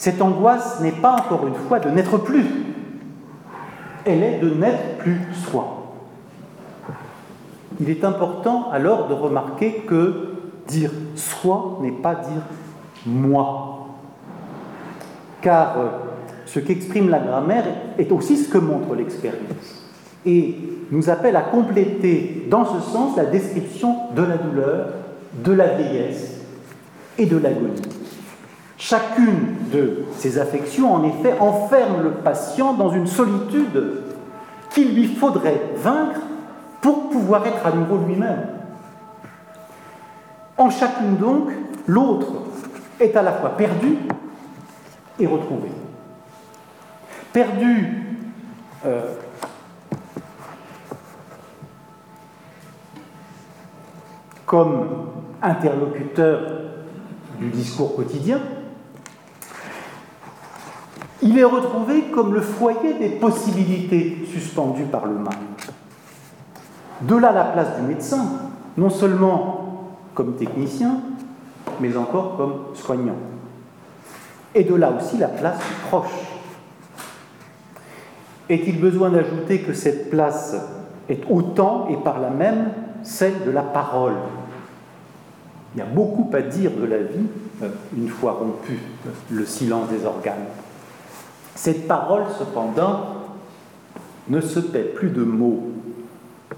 Cette angoisse n'est pas encore une fois de n'être plus, elle est de n'être plus soi. Il est important alors de remarquer que dire soi n'est pas dire moi. Car euh, ce qu'exprime la grammaire est aussi ce que montre l'expérience et nous appelle à compléter dans ce sens la description de la douleur, de la vieillesse et de l'agonie. Chacune de ces affections, en effet, enferme le patient dans une solitude qu'il lui faudrait vaincre pour pouvoir être à nouveau lui-même. En chacune donc, l'autre est à la fois perdu et retrouvé. Perdu euh, comme interlocuteur du discours quotidien, il est retrouvé comme le foyer des possibilités suspendues par le mal. De là la place du médecin, non seulement comme technicien, mais encore comme soignant. Et de là aussi la place du proche. Est-il besoin d'ajouter que cette place est autant et par là même celle de la parole? Il y a beaucoup à dire de la vie euh, une fois rompu le silence des organes. Cette parole, cependant, ne se paie plus de mots.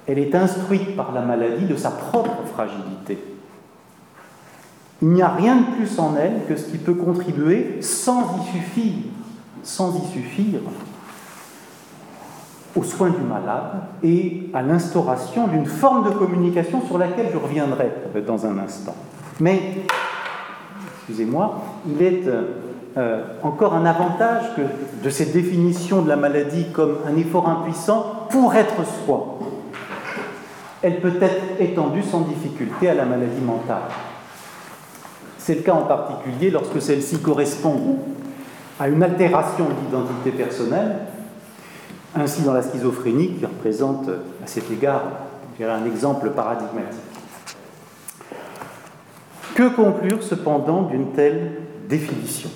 Elle est instruite par la maladie de sa propre fragilité. Il n'y a rien de plus en elle que ce qui peut contribuer sans y suffire, sans y suffire aux soins du malade et à l'instauration d'une forme de communication sur laquelle je reviendrai dans un instant. Mais, excusez-moi, il est euh, encore un avantage de cette définition de la maladie comme un effort impuissant pour être soi. Elle peut être étendue sans difficulté à la maladie mentale. C'est le cas en particulier lorsque celle-ci correspond à une altération de l'identité personnelle, ainsi dans la schizophrénie qui représente à cet égard un exemple paradigmatique. Que conclure cependant d'une telle définition?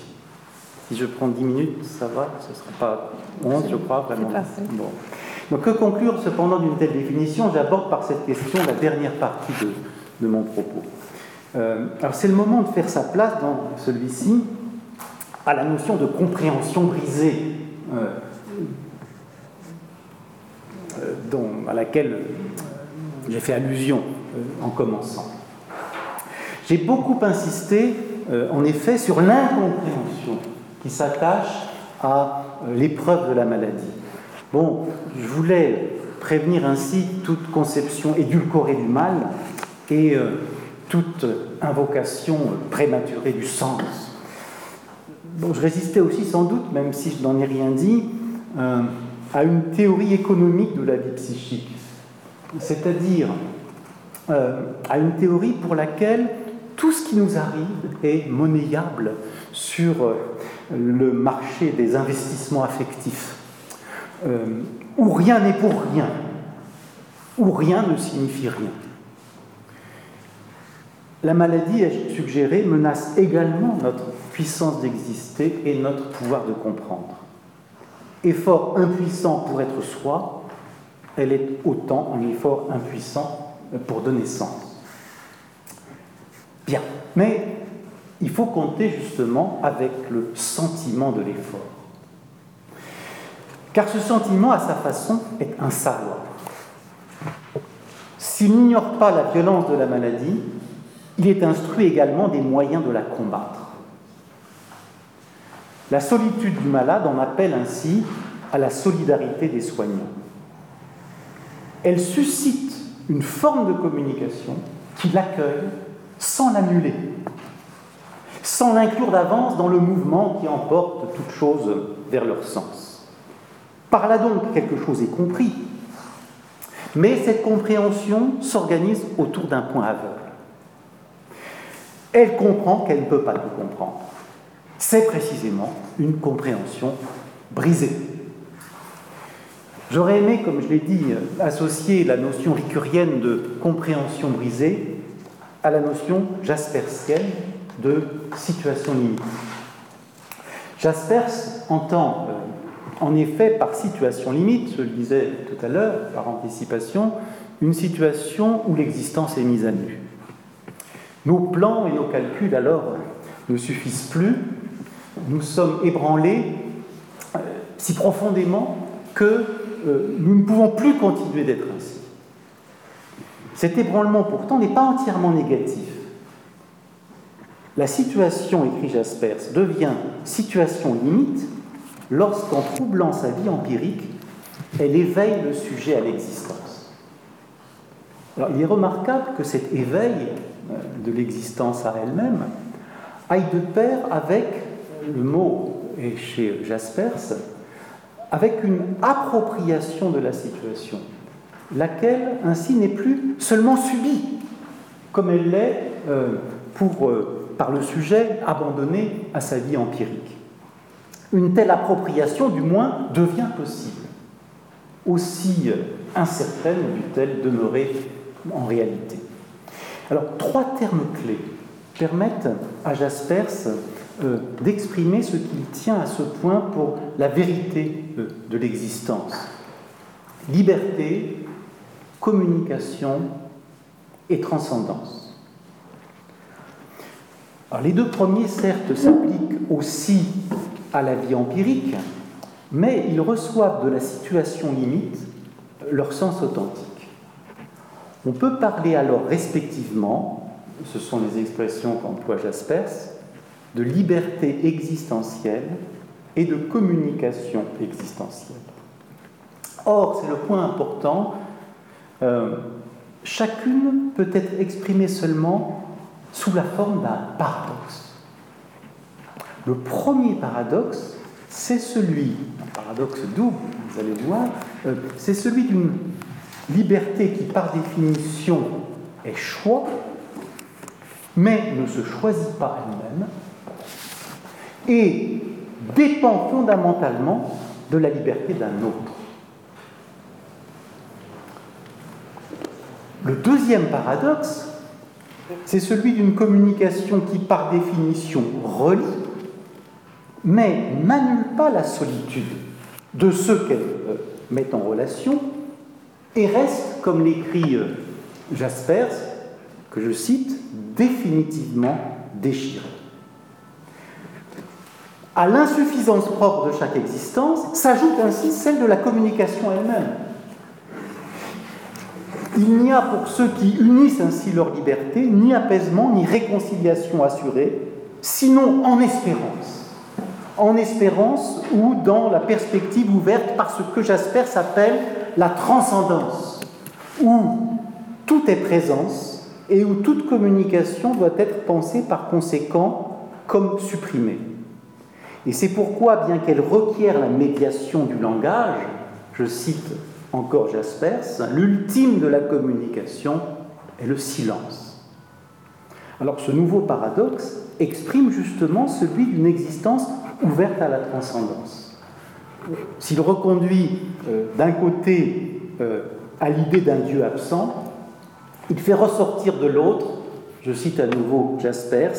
Si je prends 10 minutes, ça va Ce ne sera pas 11, je crois, vraiment. Bon. Donc, que conclure cependant d'une telle définition? J'aborde par cette question la dernière partie de, mon propos. Euh, alors, c'est le moment de faire sa place dans celui-ci à la notion de compréhension brisée, euh, euh, dont, à laquelle j'ai fait allusion en commençant. J'ai beaucoup insisté, en effet, sur l'incompréhension s'attache à euh, l'épreuve de la maladie. Bon, je voulais prévenir ainsi toute conception édulcorée du mal et euh, toute invocation prématurée du sens. Bon, je résistais aussi sans doute, même si je n'en ai rien dit, euh, à une théorie économique de la vie psychique, c'est-à-dire à une théorie pour laquelle tout ce qui nous arrive est monnayable sur le marché des investissements affectifs, euh, où rien n'est pour rien, où rien ne signifie rien. La maladie, ai suggéré, menace également notre puissance d'exister et notre pouvoir de comprendre. Effort impuissant pour être soi, elle est autant un effort impuissant pour donner sens. Bien, mais il faut compter justement avec le sentiment de l'effort. Car ce sentiment, à sa façon, est un savoir. S'il n'ignore pas la violence de la maladie, il est instruit également des moyens de la combattre. La solitude du malade en appelle ainsi à la solidarité des soignants. Elle suscite une forme de communication qui l'accueille sans l'annuler, sans l'inclure d'avance dans le mouvement qui emporte toute chose vers leur sens. Par là donc quelque chose est compris, Mais cette compréhension s'organise autour d'un point aveugle. Elle comprend qu'elle ne peut pas tout comprendre. C'est précisément une compréhension brisée. J'aurais aimé, comme je l'ai dit, associer la notion ricurienne de compréhension brisée à la notion jaspersienne de situation limite. Jaspers entend euh, en effet par situation limite, je le disais tout à l'heure par anticipation, une situation où l'existence est mise à nu. Nos plans et nos calculs alors ne suffisent plus, nous sommes ébranlés euh, si profondément que euh, nous ne pouvons plus continuer d'être ainsi. Cet ébranlement pourtant n'est pas entièrement négatif. La situation, écrit Jaspers, devient situation limite lorsqu'en troublant sa vie empirique, elle éveille le sujet à l'existence. Il est remarquable que cet éveil euh, de l'existence à elle-même aille de pair avec le mot, et chez Jaspers, avec une appropriation de la situation, laquelle ainsi n'est plus seulement subie, comme elle l'est euh, pour euh, par le sujet abandonné à sa vie empirique. Une telle appropriation, du moins, devient possible, aussi incertaine dût-elle demeurer en réalité. Alors, trois termes clés permettent à Jaspers euh, d'exprimer ce qu'il tient à ce point pour la vérité euh, de l'existence. Liberté, communication et transcendance les deux premiers, certes, s'appliquent aussi à la vie empirique, mais ils reçoivent de la situation limite leur sens authentique. On peut parler alors respectivement, ce sont les expressions qu'emploie Jaspers, de liberté existentielle et de communication existentielle. Or, c'est le point important, euh, chacune peut être exprimée seulement sous la forme d'un paradoxe. Le premier paradoxe, c'est celui, un paradoxe double, vous allez voir, euh, c'est celui d'une liberté qui par définition est choix, mais ne se choisit pas elle-même, et dépend fondamentalement de la liberté d'un autre. Le deuxième paradoxe, c'est celui d'une communication qui, par définition, relie, mais n'annule pas la solitude de ceux qu'elle euh, met en relation et reste, comme l'écrit euh, Jaspers, que je cite, définitivement déchirée. À l'insuffisance propre de chaque existence s'ajoute ainsi celle de la communication elle-même. Il n'y a pour ceux qui unissent ainsi leur liberté ni apaisement ni réconciliation assurée, sinon en espérance. En espérance ou dans la perspective ouverte par ce que Jasper s'appelle la transcendance, où tout est présence et où toute communication doit être pensée par conséquent comme supprimée. Et c'est pourquoi, bien qu'elle requiert la médiation du langage, je cite encore Jaspers, l'ultime de la communication est le silence. Alors ce nouveau paradoxe exprime justement celui d'une existence ouverte à la transcendance. S'il reconduit euh, d'un côté euh, à l'idée d'un Dieu absent, il fait ressortir de l'autre, je cite à nouveau Jaspers,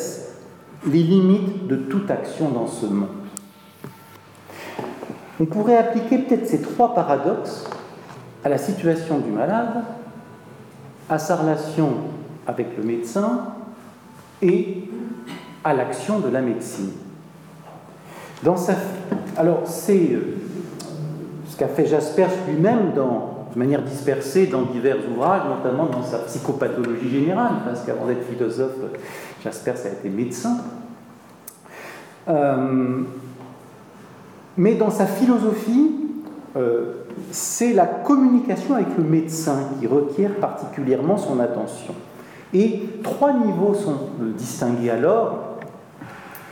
les limites de toute action dans ce monde. On pourrait appliquer peut-être ces trois paradoxes à la situation du malade, à sa relation avec le médecin et à l'action de la médecine. Dans sa... Alors, c'est euh, ce qu'a fait Jaspers lui-même de manière dispersée dans divers ouvrages, notamment dans sa psychopathologie générale, parce qu'avant d'être philosophe, Jaspers a été médecin. Euh, mais dans sa philosophie, euh, c'est la communication avec le médecin qui requiert particulièrement son attention. Et trois niveaux sont distingués alors.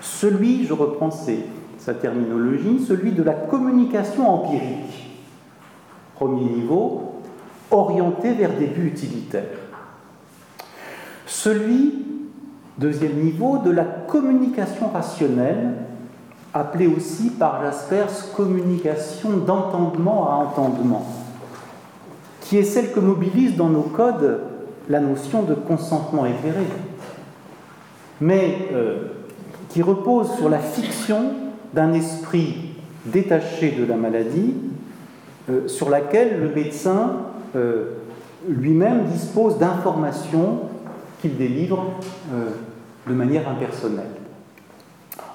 Celui, je reprends sa terminologie, celui de la communication empirique. Premier niveau, orienté vers des buts utilitaires. Celui, deuxième niveau, de la communication rationnelle, appelée aussi par Jaspers communication d'entendement à entendement, qui est celle que mobilise dans nos codes la notion de consentement éclairé, mais euh, qui repose sur la fiction d'un esprit détaché de la maladie, euh, sur laquelle le médecin euh, lui-même dispose d'informations qu'il délivre de manière impersonnelle.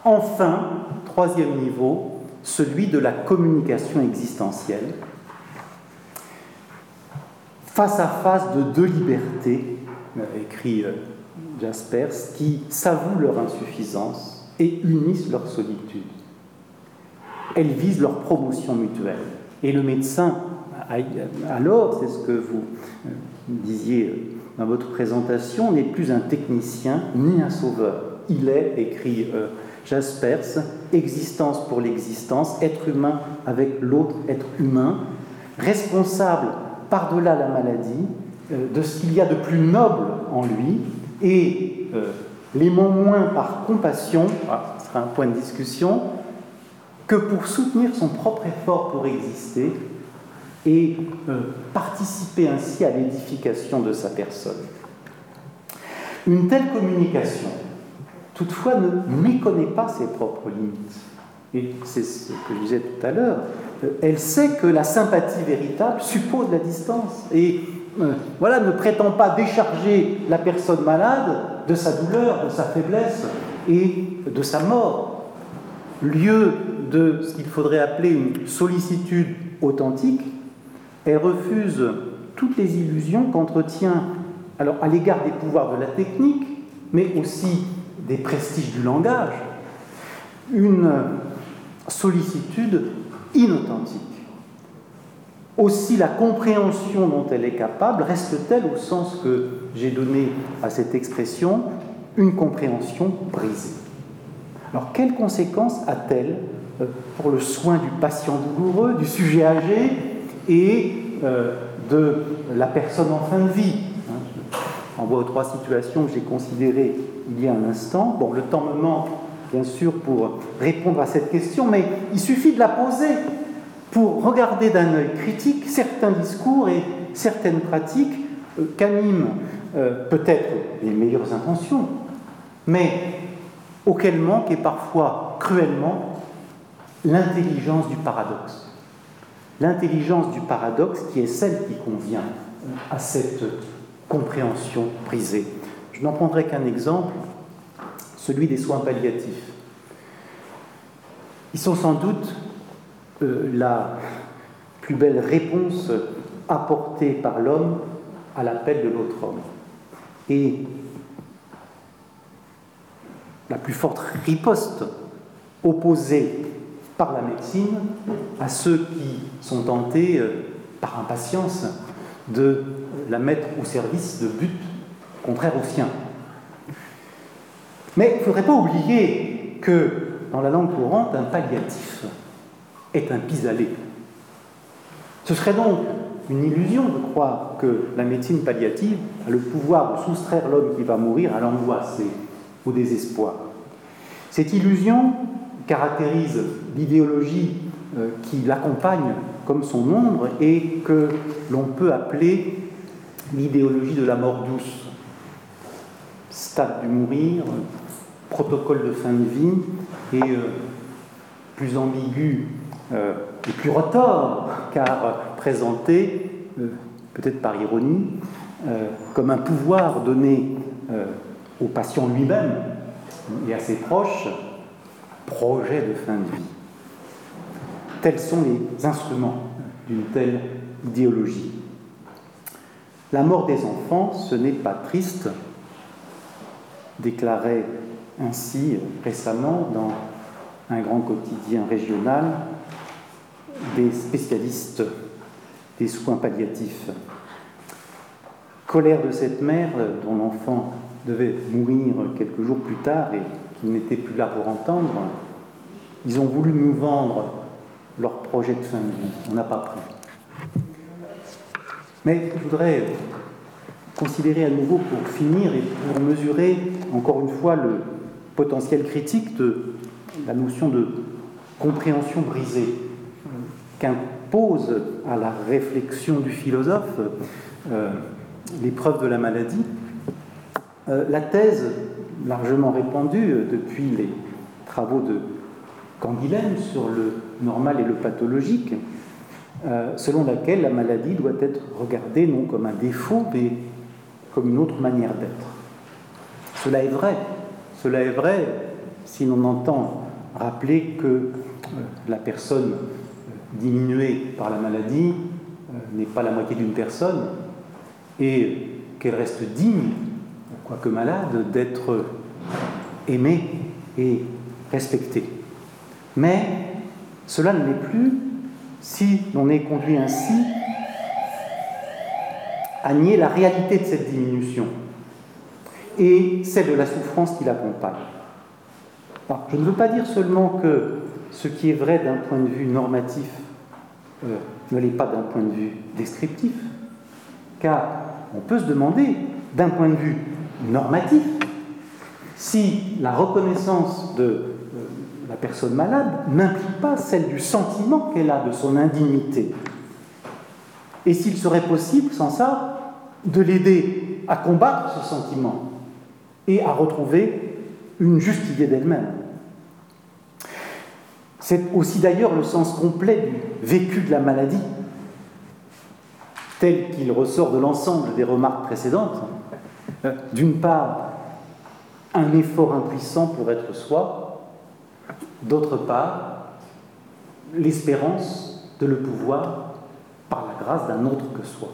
Enfin, troisième niveau, celui de la communication existentielle, face à face de deux libertés, écrit euh, Jaspers, qui s'avouent leur insuffisance et unissent leur solitude. Elles visent leur promotion mutuelle. Et le médecin, alors, c'est ce que vous euh, disiez euh, dans votre présentation, n'est plus un technicien ni un sauveur. Il est, écrit Jaspers, existence pour l'existence, être humain avec l'autre être humain, responsable par-delà la maladie, euh, de ce qu'il y a de plus noble en lui, et euh, l'aimant moins par compassion, ah, ce sera un point de discussion, que pour soutenir son propre effort pour exister et euh, participer ainsi à l'édification de sa personne. Une telle communication, toutefois, ne méconnaît pas ses propres limites. Et c'est ce que je disais tout à l'heure, elle sait que la sympathie véritable suppose la distance. Et euh, voilà, ne prétend pas décharger la personne malade de sa douleur, de sa faiblesse et de sa mort. Lieu de ce qu'il faudrait appeler une sollicitude authentique, elle refuse toutes les illusions qu'entretient alors à l'égard des pouvoirs de la technique, mais aussi des prestiges du langage, une sollicitude inauthentique. Aussi la compréhension dont elle est capable reste-t-elle au sens que j'ai donné à cette expression une compréhension brisée. Alors quelles conséquences a-t-elle euh, pour le soin du patient douloureux, du sujet âgé et euh, de la personne en fin de vie hein, Je renvoie aux trois situations que j'ai considérées il y a un instant. Bon, le temps me manque bien sûr, pour répondre à cette question, mais il suffit de la poser pour regarder d'un œil critique certains discours et certaines pratiques euh, qu'animent euh, peut-être les meilleures intentions, mais auxquelles manque et parfois cruellement l'intelligence du paradoxe. L'intelligence du paradoxe qui est celle qui convient à cette compréhension brisée. Je n'en prendrai qu'un exemple celui des soins palliatifs. Ils sont sans doute euh, la plus belle réponse apportée par l'homme à l'appel de l'autre homme. Et la plus forte riposte opposée par la médecine à ceux qui sont tentés, euh, par impatience, de la mettre au service de buts contraires aux siens. Mais il ne faudrait pas oublier que dans la langue courante, un palliatif est un pis-aller. Ce serait donc une illusion de croire que la médecine palliative a le pouvoir de soustraire l'homme qui va mourir à l'angoisse et au désespoir. Cette illusion caractérise l'idéologie euh, qui l'accompagne comme son ombre et que l'on peut appeler l'idéologie de la mort douce. Stade du mourir, protocole de fin de vie et euh, plus ambigu euh, et plus retors, car présenté, euh, peut-être par ironie, comme un pouvoir donné au patient lui-même et à ses proches, projet de fin de vie. Tels sont les instruments d'une telle idéologie. La mort des enfants, ce n'est pas triste, déclarait ainsi récemment dans un grand quotidien régional des spécialistes des soins palliatifs. Colère de cette mère dont l'enfant devait mourir quelques jours plus tard et qui n'était plus là pour entendre, ils ont voulu nous vendre leur projet de fin de vie. On n'a pas pris. Mais je voudrais considérer à nouveau pour finir et pour mesurer encore une fois le potentiel critique de la notion de compréhension brisée qu'impose à la réflexion du philosophe euh, l'épreuve de la maladie. Euh, la thèse largement répandue euh, depuis les travaux de Canguilhem sur le normal et le pathologique, selon laquelle la maladie doit être regardée non comme un défaut, mais comme une autre manière d'être. Cela est vrai. Cela est vrai si l'on entend rappeler que euh, la personne euh, diminuée par la maladie euh, n'est pas la moitié d'une personne et qu'elle reste digne, quoique malade, d'être aimée et respectée. Mais cela ne l'est plus si l'on est conduit ainsi à nier la réalité de cette diminution et celle de la souffrance qui l'accompagne. Je ne veux pas dire seulement que ce qui est vrai d'un point de vue normatif euh, ne l'est pas d'un point de vue descriptif, car on peut se demander, d'un point de vue normatif, si la reconnaissance de euh, la personne malade n'implique pas celle du sentiment qu'elle a de son indignité. Et s'il serait possible, sans ça, de l'aider à combattre ce sentiment et à retrouver une juste idée d'elle-même. C'est aussi d'ailleurs le sens complet du vécu de la maladie, tel qu'il ressort de l'ensemble des remarques précédentes. D'une part, un effort impuissant pour être soi, d'autre part, l'espérance de le pouvoir par la grâce d'un autre que soi.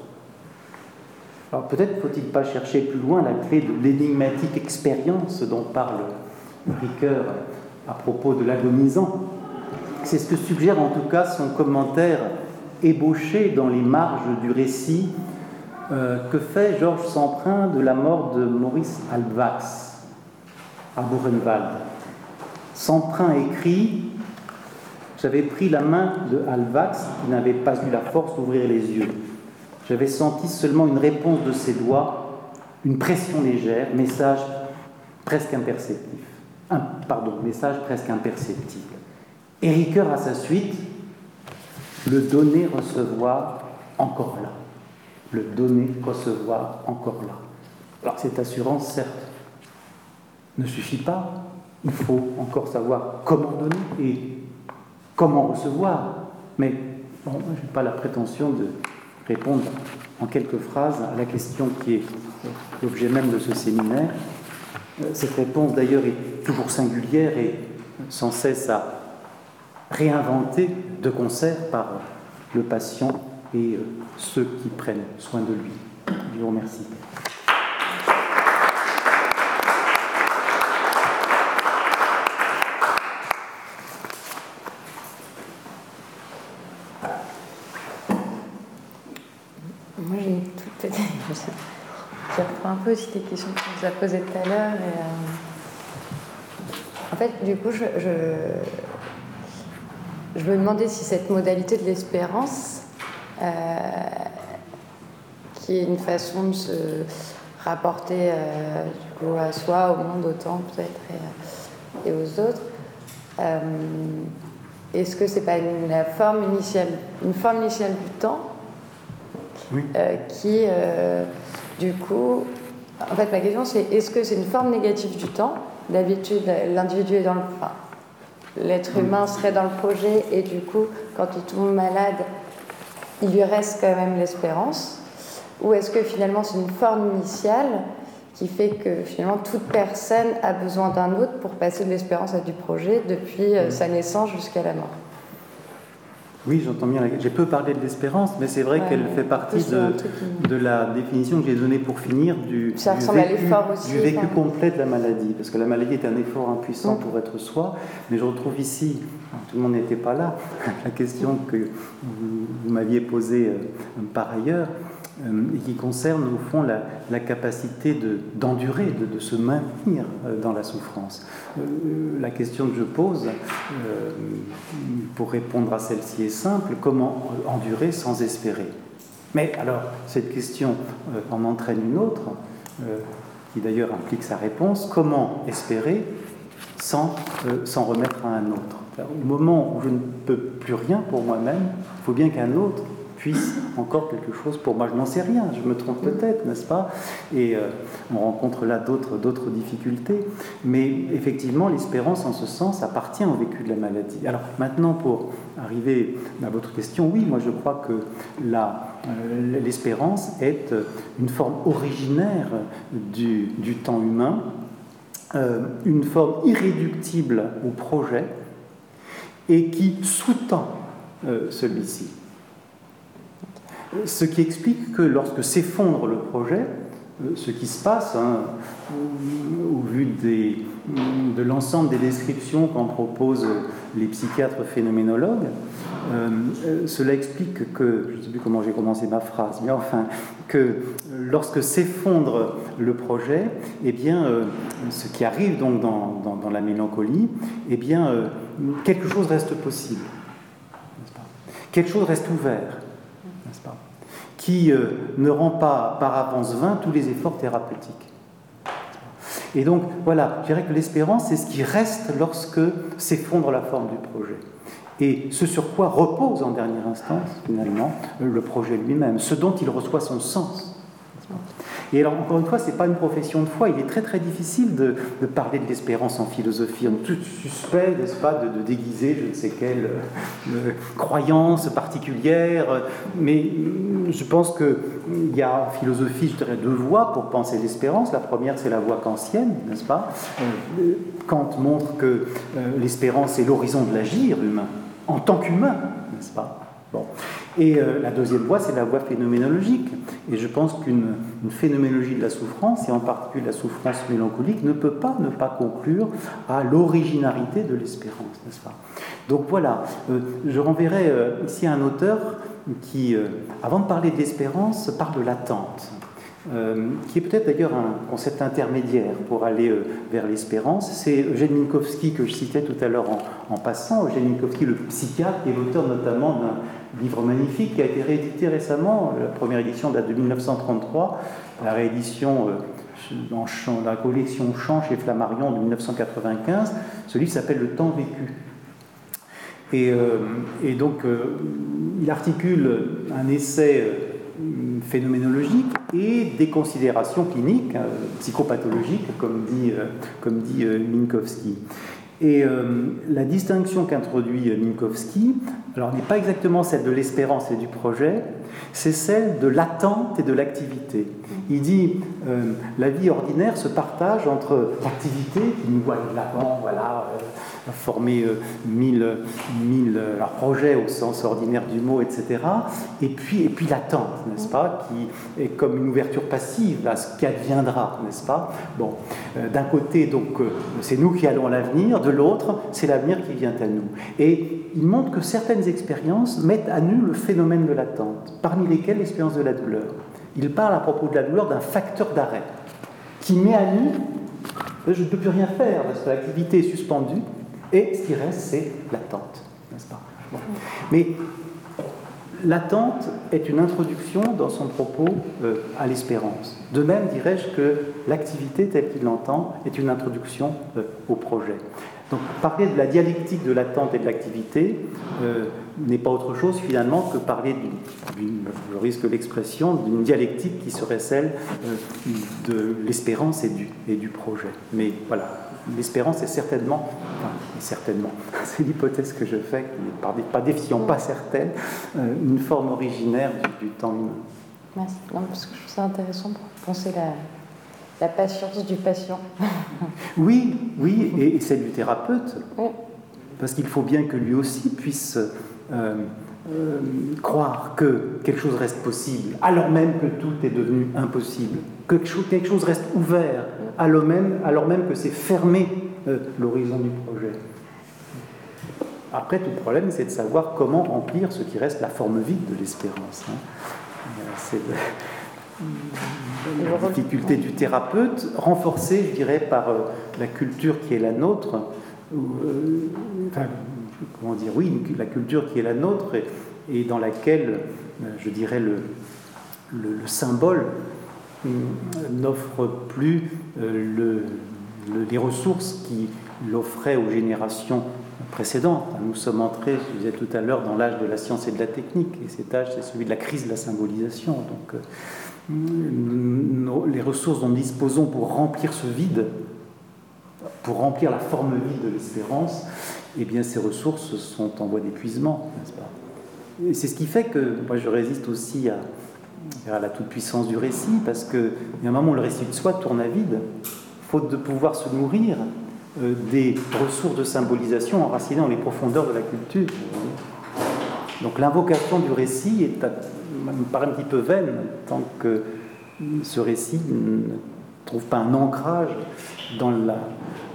Alors peut-être faut-il pas chercher plus loin la clé de l'énigmatique expérience dont parle Ricoeur à propos de l'agonisant. C'est ce que suggère en tout cas son commentaire ébauché dans les marges du récit euh, que fait Georges Semprin de la mort de Maurice Alvax à Buchenwald? Semprin écrit J'avais pris la main de Alvax qui n'avait pas eu la force d'ouvrir les yeux. J'avais senti seulement une réponse de ses doigts, une pression légère, message presque imperceptible. Pardon, message presque imperceptible. Et Ricoeur à sa suite, le donner, recevoir, encore là. Le donner, recevoir, encore là. Alors cette assurance, certes, ne suffit pas. Il faut encore savoir comment donner et comment recevoir. Mais bon, je n'ai pas la prétention de répondre en quelques phrases à la question qui est l'objet même de ce séminaire. Cette réponse d'ailleurs est toujours singulière et sans cesse à réinventer de concert par le patient et euh, ceux qui prennent soin de lui. Je vous remercie. Je reprends un peu aussi les questions que vous avez posées tout à l'heure. Euh, en fait, du coup, je, je, me demandais si cette modalité de l'espérance, euh, qui est une façon de se rapporter euh, du coup, à soi, au monde autant peut-être et, aux autres, est-ce que c'est pas une, la forme initiale, une forme initiale du temps euh, qui, euh, du coup, en fait, ma question c'est est-ce que c'est une forme négative du temps? D'habitude, l'individu est dans le. Enfin, l'être humain serait dans le projet et du coup, quand il tombe malade, il lui reste quand même l'espérance. Ou est-ce que finalement c'est une forme initiale qui fait que finalement toute personne a besoin d'un autre pour passer de l'espérance à du projet depuis euh, sa naissance jusqu'à la mort? Oui, j'entends bien. J'ai peu parlé de l'espérance, mais c'est vrai qu'elle fait partie de, de, la définition que j'ai donnée pour finir du, du vécu, complet de la maladie. Parce que la maladie est un effort impuissant mm. pour être soi, mais je retrouve ici, tout le monde n'était pas là, la question que vous, m'aviez posée euh, par ailleurs, et qui concerne au fond la, capacité d'endurer, de, se maintenir euh, dans la souffrance. Euh, la question que je pose, pour répondre à celle-ci est simple, comment endurer sans espérer? Mais alors, cette question en entraîne une autre, qui d'ailleurs implique sa réponse. Comment espérer sans s'en remettre à un autre? Au moment où je ne peux plus rien pour moi-même, il faut bien qu'un autre puisse encore quelque chose pour moi. Je n'en sais rien, je me trompe peut-être, n'est-ce pas? Et euh, on rencontre là d'autres difficultés. Mais effectivement, l'espérance en ce sens appartient au vécu de la maladie. Alors maintenant, pour arriver à votre question, oui, moi je crois que euh, l'espérance est une forme originaire du, temps humain, euh, une forme irréductible au projet et qui sous-tend celui-ci. Ce qui explique que lorsque s'effondre le projet, euh, ce qui se passe, hein, au vu de l'ensemble des descriptions qu'en proposent les psychiatres phénoménologues, euh, euh, cela explique que, je ne sais plus comment j'ai commencé ma phrase, mais enfin, que lorsque s'effondre le projet, eh bien, ce qui arrive donc dans, dans la mélancolie, eh bien, quelque chose reste possible. Quelque chose reste ouvert qui euh, ne rend pas par avance vain tous les efforts thérapeutiques. Et donc, voilà, je dirais que l'espérance, c'est ce qui reste lorsque s'effondre la forme du projet. Et ce sur quoi repose en dernière instance, finalement, le projet lui-même, ce dont il reçoit son sens. Et alors, encore une fois, ce n'est pas une profession de foi. Il est très très difficile de, parler de l'espérance en philosophie. On est tout suspect, n'est-ce pas, de, déguiser je ne sais quelle euh, croyance particulière. Mais je pense qu'il y a en philosophie, je dirais, deux voies pour penser l'espérance. La première, c'est la voie kantienne, n'est-ce pas euh, Kant montre que euh, l'espérance est l'horizon de l'agir humain, en tant qu'humain, n'est-ce pas Et euh, la deuxième voie, c'est la voie phénoménologique. Et je pense qu'une phénoménologie de la souffrance, et en particulier la souffrance mélancolique, ne peut pas ne pas conclure à l'originalité de l'espérance, n'est-ce pas? Donc voilà, euh, je renverrai euh, ici un auteur qui, avant de parler de l'espérance, parle de l'attente. Qui est peut-être d'ailleurs un concept intermédiaire pour aller vers l'espérance. C'est Eugène Minkowski que je citais tout à l'heure en, passant. Eugène Minkowski, le psychiatre, est l'auteur notamment d'un livre magnifique qui a été réédité récemment. La première édition date de 1933, la réédition euh, dans la collection Champ chez Flammarion de 1995. Ce livre s'appelle Le temps vécu. Et, euh, donc, euh, il articule un essai phénoménologique et des considérations cliniques, psychopathologiques, comme dit, comme dit Minkowski. Et euh, la distinction qu'introduit Minkowski, alors n'est pas exactement celle de l'espérance et du projet, c'est celle de l'attente et de l'activité. Il dit euh, la vie ordinaire se partage entre l'activité qui nous voit de l'avant, voilà, euh, former euh, mille, euh, projets au sens ordinaire du mot, etc. Et puis, et puis l'attente, n'est-ce pas, qui est comme une ouverture passive à ce qui adviendra, n'est-ce pas Bon, euh, d'un côté, donc, c'est nous qui allons à l'avenir, de l'autre, c'est l'avenir qui vient à nous. Et il montre que certaines expériences mettent à nu le phénomène de l'attente, parmi lesquelles l'expérience de la douleur. Il parle à propos de la douleur d'un facteur d'arrêt qui met à nu je ne peux plus rien faire parce que l'activité est suspendue et ce qui reste, c'est l'attente, n'est-ce pas? Mais l'attente est une introduction dans son propos euh, à l'espérance. De même, dirais-je que l'activité telle qu'il l'entend est une introduction euh, au projet. Donc parler de la dialectique de l'attente et de l'activité euh, n'est pas autre chose finalement que parler, je risque l'expression, d'une dialectique qui serait celle de l'espérance et du, et du projet. Mais voilà, l'espérance est certainement, enfin, certainement, c'est l'hypothèse que je fais, qui n'est par, pas défiant, pas certaine, euh, une forme originaire du, temps humain. Merci. parce que je trouve ça intéressant pour penser la, la patience du patient. oui, oui, et, celle du thérapeute. Parce qu'il faut bien que lui aussi puisse euh, euh, croire que quelque chose reste possible, alors même que tout est devenu impossible, que quelque chose reste ouvert, alors même, alors même que c'est fermé euh, l'horizon du projet. Après, tout le problème, c'est de savoir comment remplir ce qui reste la forme vide de l'espérance. Hein. Euh, c'est la difficulté du thérapeute, renforcée, je dirais, par euh, la culture qui est la nôtre. enfin, comment dire, oui, la culture qui est la nôtre et dans laquelle, je dirais, le, le, symbole n'offre plus les ressources qu'il offrait aux générations précédentes. Nous sommes entrés, je disais tout à l'heure, dans l'âge de la science et de la technique, et cet âge, c'est celui de la crise de la symbolisation. Donc, les ressources dont nous disposons pour remplir ce vide, pour remplir la forme vide de l'espérance, eh bien ces ressources sont en voie d'épuisement, Et c'est ce qui fait que moi je résiste aussi à, la toute-puissance du récit, parce y a un moment le récit de soi tourne à vide, faute de pouvoir se nourrir euh, des ressources de symbolisation enracinées dans les profondeurs de la culture. Donc l'invocation du récit est me paraît un petit peu vaine tant que ce récit ne trouve pas un ancrage dans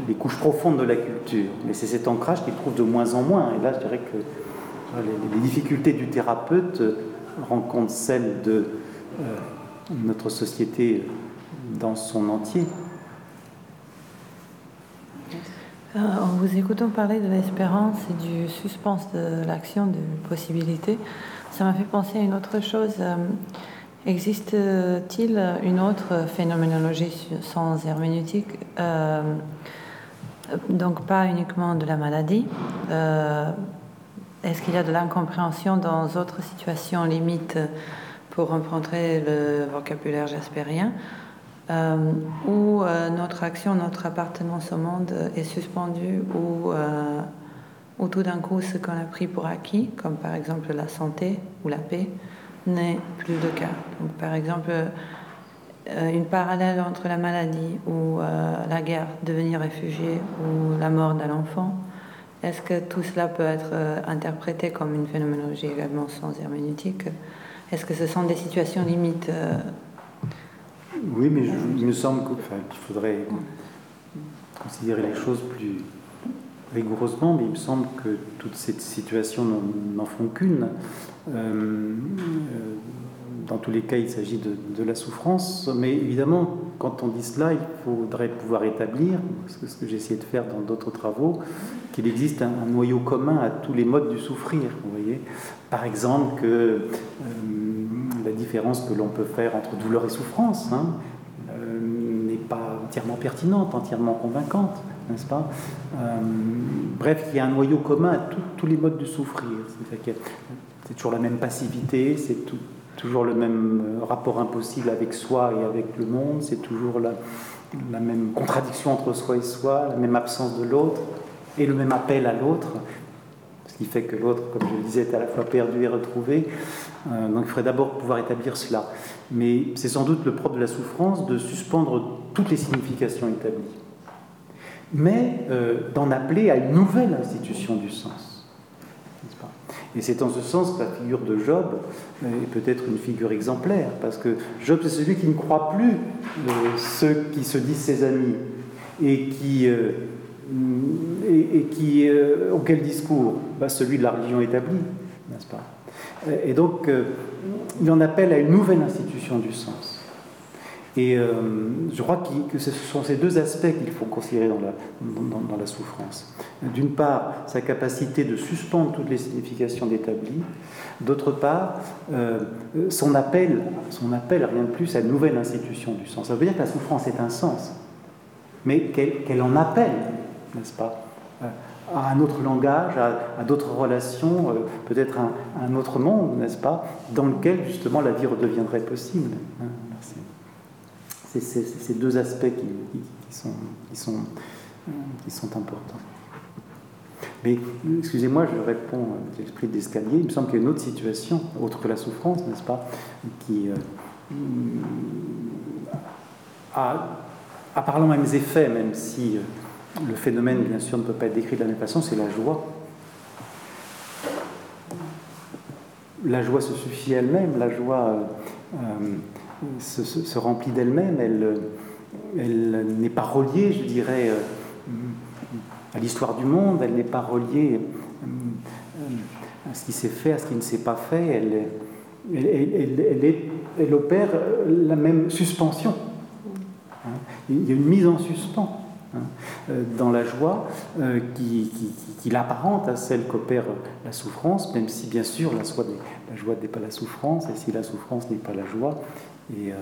les couches profondes de la culture. Mais c'est cet ancrage qu'il trouve de moins en moins. Et là, je dirais que les, difficultés du thérapeute rencontrent celles de euh, notre société dans son entier. Euh, en vous écoutant parler de l'espérance et du suspense de l'action, de possibilité, ça m'a fait penser à une autre chose. Euh, existe-t-il une autre phénoménologie sans herméneutique Donc pas uniquement de la maladie. Est-ce qu'il y a de l'incompréhension dans d'autres situations limites pour rencontrer le vocabulaire jaspérien euh, où euh, notre action, notre appartenance au monde est suspendue, ou euh, tout d'un coup ce qu'on a pris pour acquis, comme par exemple la santé ou la paix, n'est plus le cas? Par exemple, une parallèle entre la maladie ou la guerre, devenir réfugié ou la mort d'un enfant, est-ce que tout cela peut être interprété comme une phénoménologie également sans herméneutique? Est-ce que ce sont des situations limites oui, mais il me semble qu'il faudrait considérer les choses plus rigoureusement, mais il me semble que toutes ces situations n'en font qu'une. Euh, euh, dans tous les cas, il s'agit de, la souffrance, mais évidemment, quand on dit cela, il faudrait pouvoir établir, ce que j'ai essayé de faire dans d'autres travaux, qu'il existe un, noyau commun à tous les modes du souffrir. Vous voyez, par exemple que euh, la différence que l'on peut faire entre douleur et souffrance hein, euh, n'est pas entièrement pertinente, entièrement convaincante, n'est-ce pas? Euh, Bref, il y a un noyau commun à tous les modes de souffrir. C'est toujours la même passivité, c'est toujours le même euh, rapport impossible avec soi et avec le monde, c'est toujours la, même contradiction entre soi et soi, la même absence de l'autre et le même appel à l'autre ce qui fait que l'autre, comme je le disais, est à la fois perdu et retrouvé. Euh, donc il faudrait d'abord pouvoir établir cela. Mais c'est sans doute le propre de la souffrance de suspendre toutes les significations établies, mais euh, d'en appeler à une nouvelle institution du sens. Et c'est en ce sens que la figure de Job est peut-être une figure exemplaire, parce que Job, c'est celui qui ne croit plus euh, ceux qui se disent ses amis et qui et, qui, euh, auquel discours bah, Celui de la religion établie, n'est-ce pas? Et donc, euh, il en appelle à une nouvelle institution du sens. Et euh, je crois que ce sont ces deux aspects qu'il faut considérer dans la, souffrance. D'une part, sa capacité de suspendre toutes les significations d'établi. D'autre part, son, appel, son appel, rien de plus, à une nouvelle institution du sens. Ça veut dire que la souffrance est un sens, mais qu'elle en appelle n'est-ce pas euh, à un autre langage, à, d'autres relations, euh, peut-être un, un, autre monde, n'est-ce pas, dans lequel justement la vie redeviendrait possible. Hein, c'est ces deux aspects qui, sont, importants. Mais excusez-moi, je réponds à l'esprit d'escalier. Il me semble qu'il y a une autre situation, autre que la souffrance, n'est-ce pas, qui euh, a, a parlant mêmes effets, même si le phénomène, bien sûr, ne peut pas être décrit de la même façon, c'est la joie. La joie se suffit elle-même, la joie euh, se, remplit d'elle-même, elle, n'est pas reliée, je dirais, euh, à l'histoire du monde, elle n'est pas reliée euh, à ce qui s'est fait, à ce qui ne s'est pas fait, elle, opère la même suspension. Hein. Il y a une mise en suspens hein, euh, dans la joie qui, qui, l'apparente à celle qu'opère la souffrance, même si bien sûr la joie n'est pas la souffrance, et si la souffrance n'est pas la joie, et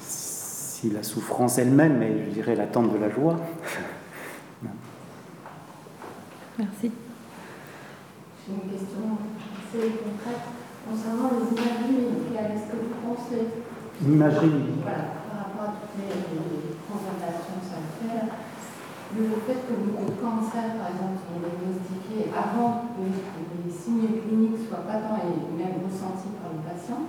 si la souffrance elle-même est, je dirais, l'attente de la joie. Merci. J'ai une question assez concrète concernant les imageries médicales. Est-ce que vous pensez. L'imagerie Voilà toutes les, conservations sanitaires, le fait que le cancer, par exemple, sont diagnostiqués avant que les signes cliniques soient patents et même ressentis par le patient,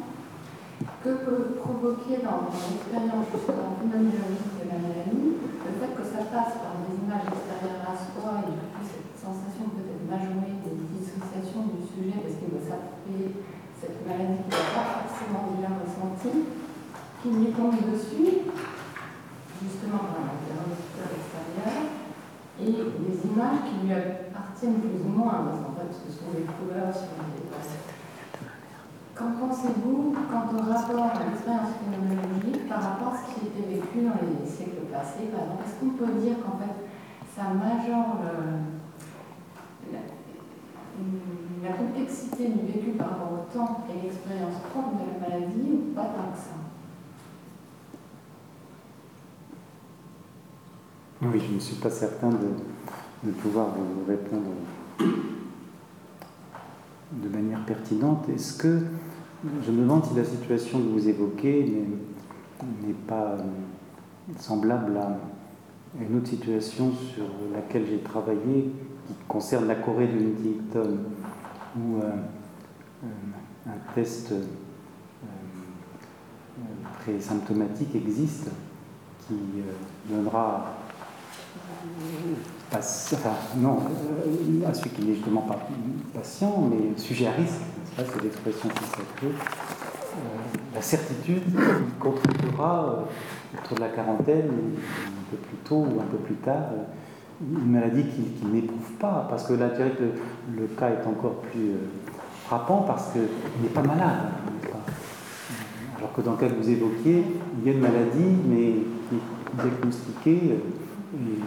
que peut provoquer dans, l'expérience justement phénoménologique de la maladie le fait que ça passe par des images extérieures à soi et du cette sensation peut-être majorée de dissociation du sujet parce qu'il doit s'appeler cette maladie qui n'est pas forcément bien ressentie qui lui tombe dessus, justement par l'interlocuteur extérieur, et des images qui lui appartiennent plus ou moins, parce qu'en fait ce sont des couleurs sur les Qu'en pensez-vous quant au rapport à l'expérience phénoménologique par rapport à ce qui était vécu dans les siècles passés est-ce qu'on peut dire qu'en fait ça majore la, la, complexité du vécu par rapport au temps et l'expérience propre de la maladie ou pas tant que ça? Oui, je ne suis pas certain de, pouvoir vous répondre de manière pertinente. Est-ce que, je me demande si la situation que vous évoquez n'est pas euh, semblable à une autre situation sur laquelle j'ai travaillé, qui concerne la Corée de Huntington, où euh, euh, un test très symptomatique existe qui donnera non, à celui qui n'est justement pas patient, mais sujet à risque, c'est l'expression consacrée, euh, la certitude qu'il contractera euh, autour de la quarantaine, un peu plus tôt ou un peu plus tard, euh, une maladie qu'il n'éprouve pas, parce que là, que le, cas est encore plus frappant parce qu'il n'est pas malade. Alors que dans le cas que vous évoquiez, il y a une maladie, mais diagnostiquée il y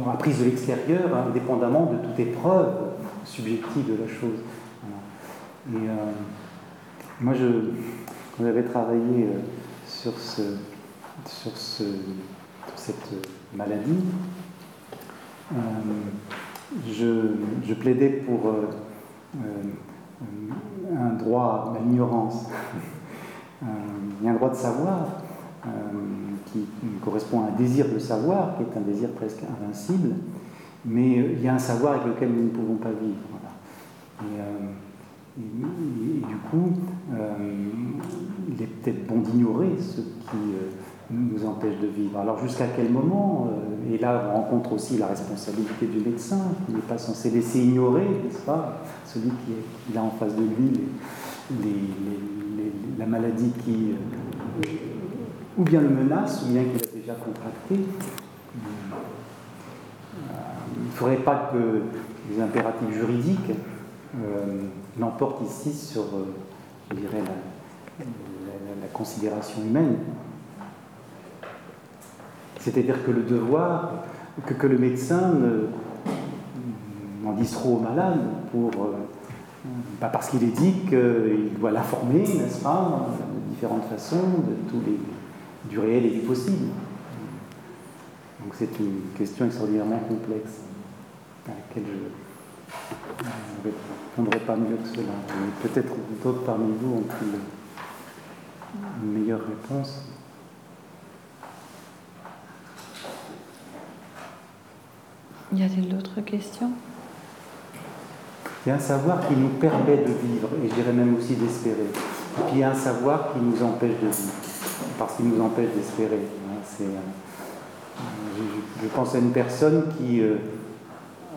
aura prise de l'extérieur, indépendamment de toute épreuve subjective de la chose. Et euh, moi, je, quand j'avais travaillé euh, sur, ce, sur, ce, cette maladie, euh, je, plaidais pour un droit à l'ignorance. un droit de savoir qui correspond à un désir de savoir, qui est un désir presque invincible, mais euh, il y a un savoir avec lequel nous ne pouvons pas vivre. Et, euh, du coup, euh, il est peut-être bon d'ignorer ce qui nous empêche de vivre. Alors jusqu'à quel moment Et là, on rencontre aussi la responsabilité du médecin, qui n'est pas censé laisser ignorer, n'est-ce pas, celui qui est là en face de lui, la maladie qui ou bien le menace, ou bien qu'il a déjà contracté. Euh, il ne faudrait pas que les impératifs juridiques euh, l'emportent ici sur, euh, je dirais, la, considération humaine. C'est-à-dire que le devoir, que, le médecin n'en dise trop au malade pour, pas parce qu'il est dit qu'il doit l'informer, n'est-ce pas, de différentes façons, de tous les du réel et du possible. Donc c'est une question extraordinairement complexe à laquelle je ne répondrai pas mieux que cela. Peut-être d'autres parmi vous ont une meilleure réponse. Y a-t-il d'autres questions? Il y a un savoir qui nous permet de vivre, et je dirais même aussi d'espérer. Et puis il y a un savoir qui nous empêche de vivre parce qu'il nous empêche d'espérer. Hein, euh, je, pense à une personne qui euh,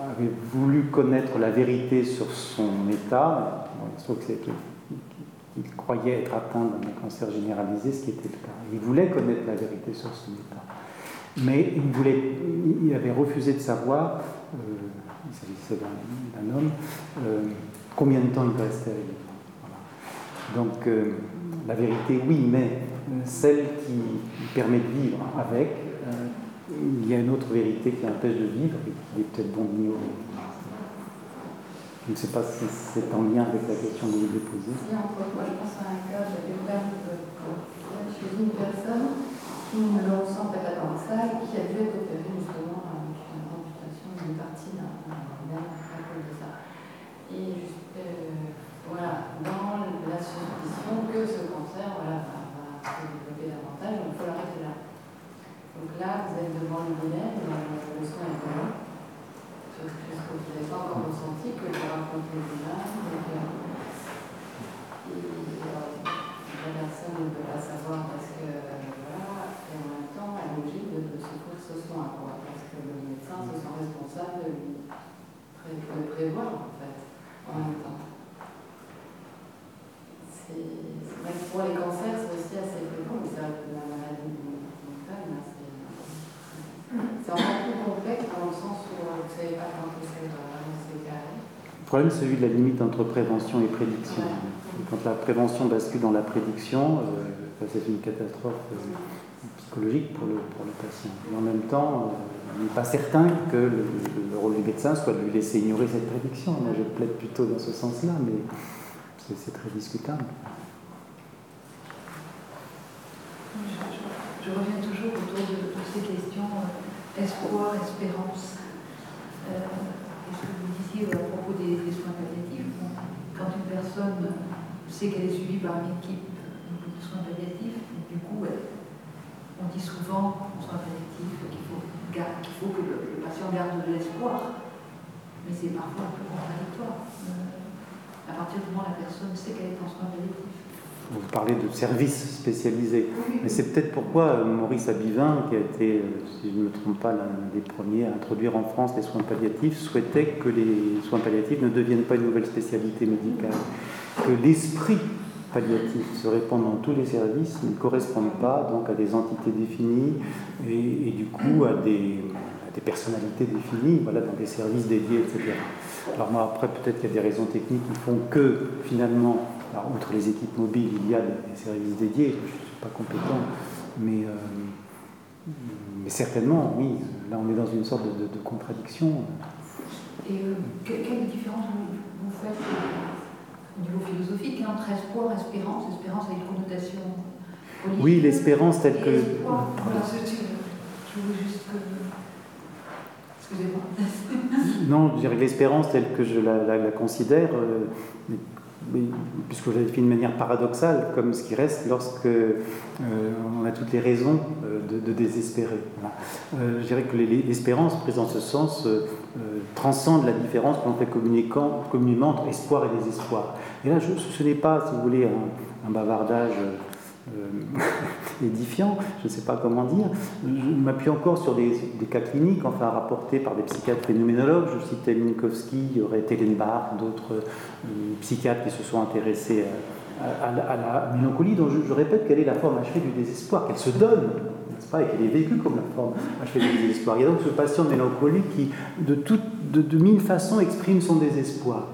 avait voulu connaître la vérité sur son état. il croyait être atteint d'un cancer généralisé, ce qui était le cas. Il voulait connaître la vérité sur son état. Mais il, voulait, il avait refusé de savoir, euh, il s'agissait d'un homme, combien de temps il restait à vivre. Donc, la vérité, oui, mais celle qui permet de vivre avec, euh, il y a une autre vérité qui empêche de vivre et qu'il est peut-être bon d'ignorer. Je ne sais pas si c'est en lien avec la question que vous avez posée. Moi, je pense à un cas, j'avais ouvert chez une personne qui me le ressent pas dans ça et qui a dû être opérée justement avec une amputation d'une partie d'un nerf à cause de ça euh, voilà, dans la suspicion que ce cancer voilà, va, se développer davantage, il faut l'arrêter là. Donc là, vous êtes devant le dilemme, le soin est bon puisque vous n'avez pas encore ressenti que déjà. Donc, euh, et euh, la personne ne peut pas savoir parce que, voilà, et en même temps, elle est obligée de, souffrir ce soin, quoi, parce que le médecin se sent responsable de lui de prévoir, en fait, en même temps. C'est vrai que pour les cancers, c'est aussi assez fréquent, mais c'est vrai que la maladie mentale, c'est encore plus complexe dans le sens où vous ne savez pas quand c'est Le problème, c'est celui de la limite entre prévention et prédiction. Quand la prévention bascule dans la prédiction, euh, c'est une catastrophe euh, psychologique pour le, pour le patient. Et en même temps, euh, on n'est pas certain que le, le, rôle du médecin soit de lui laisser ignorer cette prédiction. Moi, je plaide plutôt dans ce sens-là, mais c'est très discutable. Je, je, reviens toujours autour de, de ces questions espoir, espérance. Euh, ce que vous disiez à propos des, soins palliatifs, quand une personne sait qu'elle est suivie par une équipe de soins palliatifs, du coup, on dit souvent en soins palliatifs qu'il faut, faut, que le, le, patient garde de l'espoir, mais c'est parfois un peu contradictoire. Euh, à partir du moment où la personne sait qu'elle est en soins palliatifs vous parlez de services spécialisés. Mais c'est peut-être pourquoi euh, Maurice Abivin, qui a été, euh, si je ne me trompe pas, l'un des premiers à introduire en France les soins palliatifs, souhaitait que les soins palliatifs ne deviennent pas une nouvelle spécialité médicale. Que l'esprit palliatif se répand dans tous les services ne correspond pas donc à des entités définies et, du coup à des, à des, personnalités définies, voilà, dans des services dédiés, etc. Alors moi après peut-être qu'il y a des raisons techniques qui font que finalement alors, outre les équipes mobiles, il y a des services dédiés, je ne suis pas compétent, mais, euh, mais, certainement, oui, là on est dans une sorte de, de, de contradiction. Et euh, quelle différence vous, faites euh, au niveau philosophique entre espoir et espérance Espérance a une connotation politique. Oui, l'espérance telle que. Espoir, voilà, je, je voulais juste que. Excusez-moi. non, je dirais que l'espérance telle que je la, la, la considère euh, puisque vous l'avez fait de manière paradoxale, comme ce qui reste lorsque euh, on a toutes les raisons euh, de, désespérer. Euh, je dirais que l'espérance, prise dans ce sens, euh, transcende la différence que l'on fait communément entre espoir et désespoir. Et là, ce n'est pas, si vous voulez, un bavardage euh, édifiant, je ne sais pas comment dire. Je m'appuie encore sur des, cas cliniques, enfin rapportés par des psychiatres phénoménologues. Je citais Minkowski, il y aurait Tellenbach, d'autres euh, psychiatres qui se sont intéressés à, la mélancolie, dont je, répète qu'elle est la forme achevée du désespoir, qu'elle se donne, n'est-ce pas, et qu'elle est vécue comme la forme achevée du désespoir. Il y a donc ce patient de mélancolie qui, de, tout, de mille façons, exprime son désespoir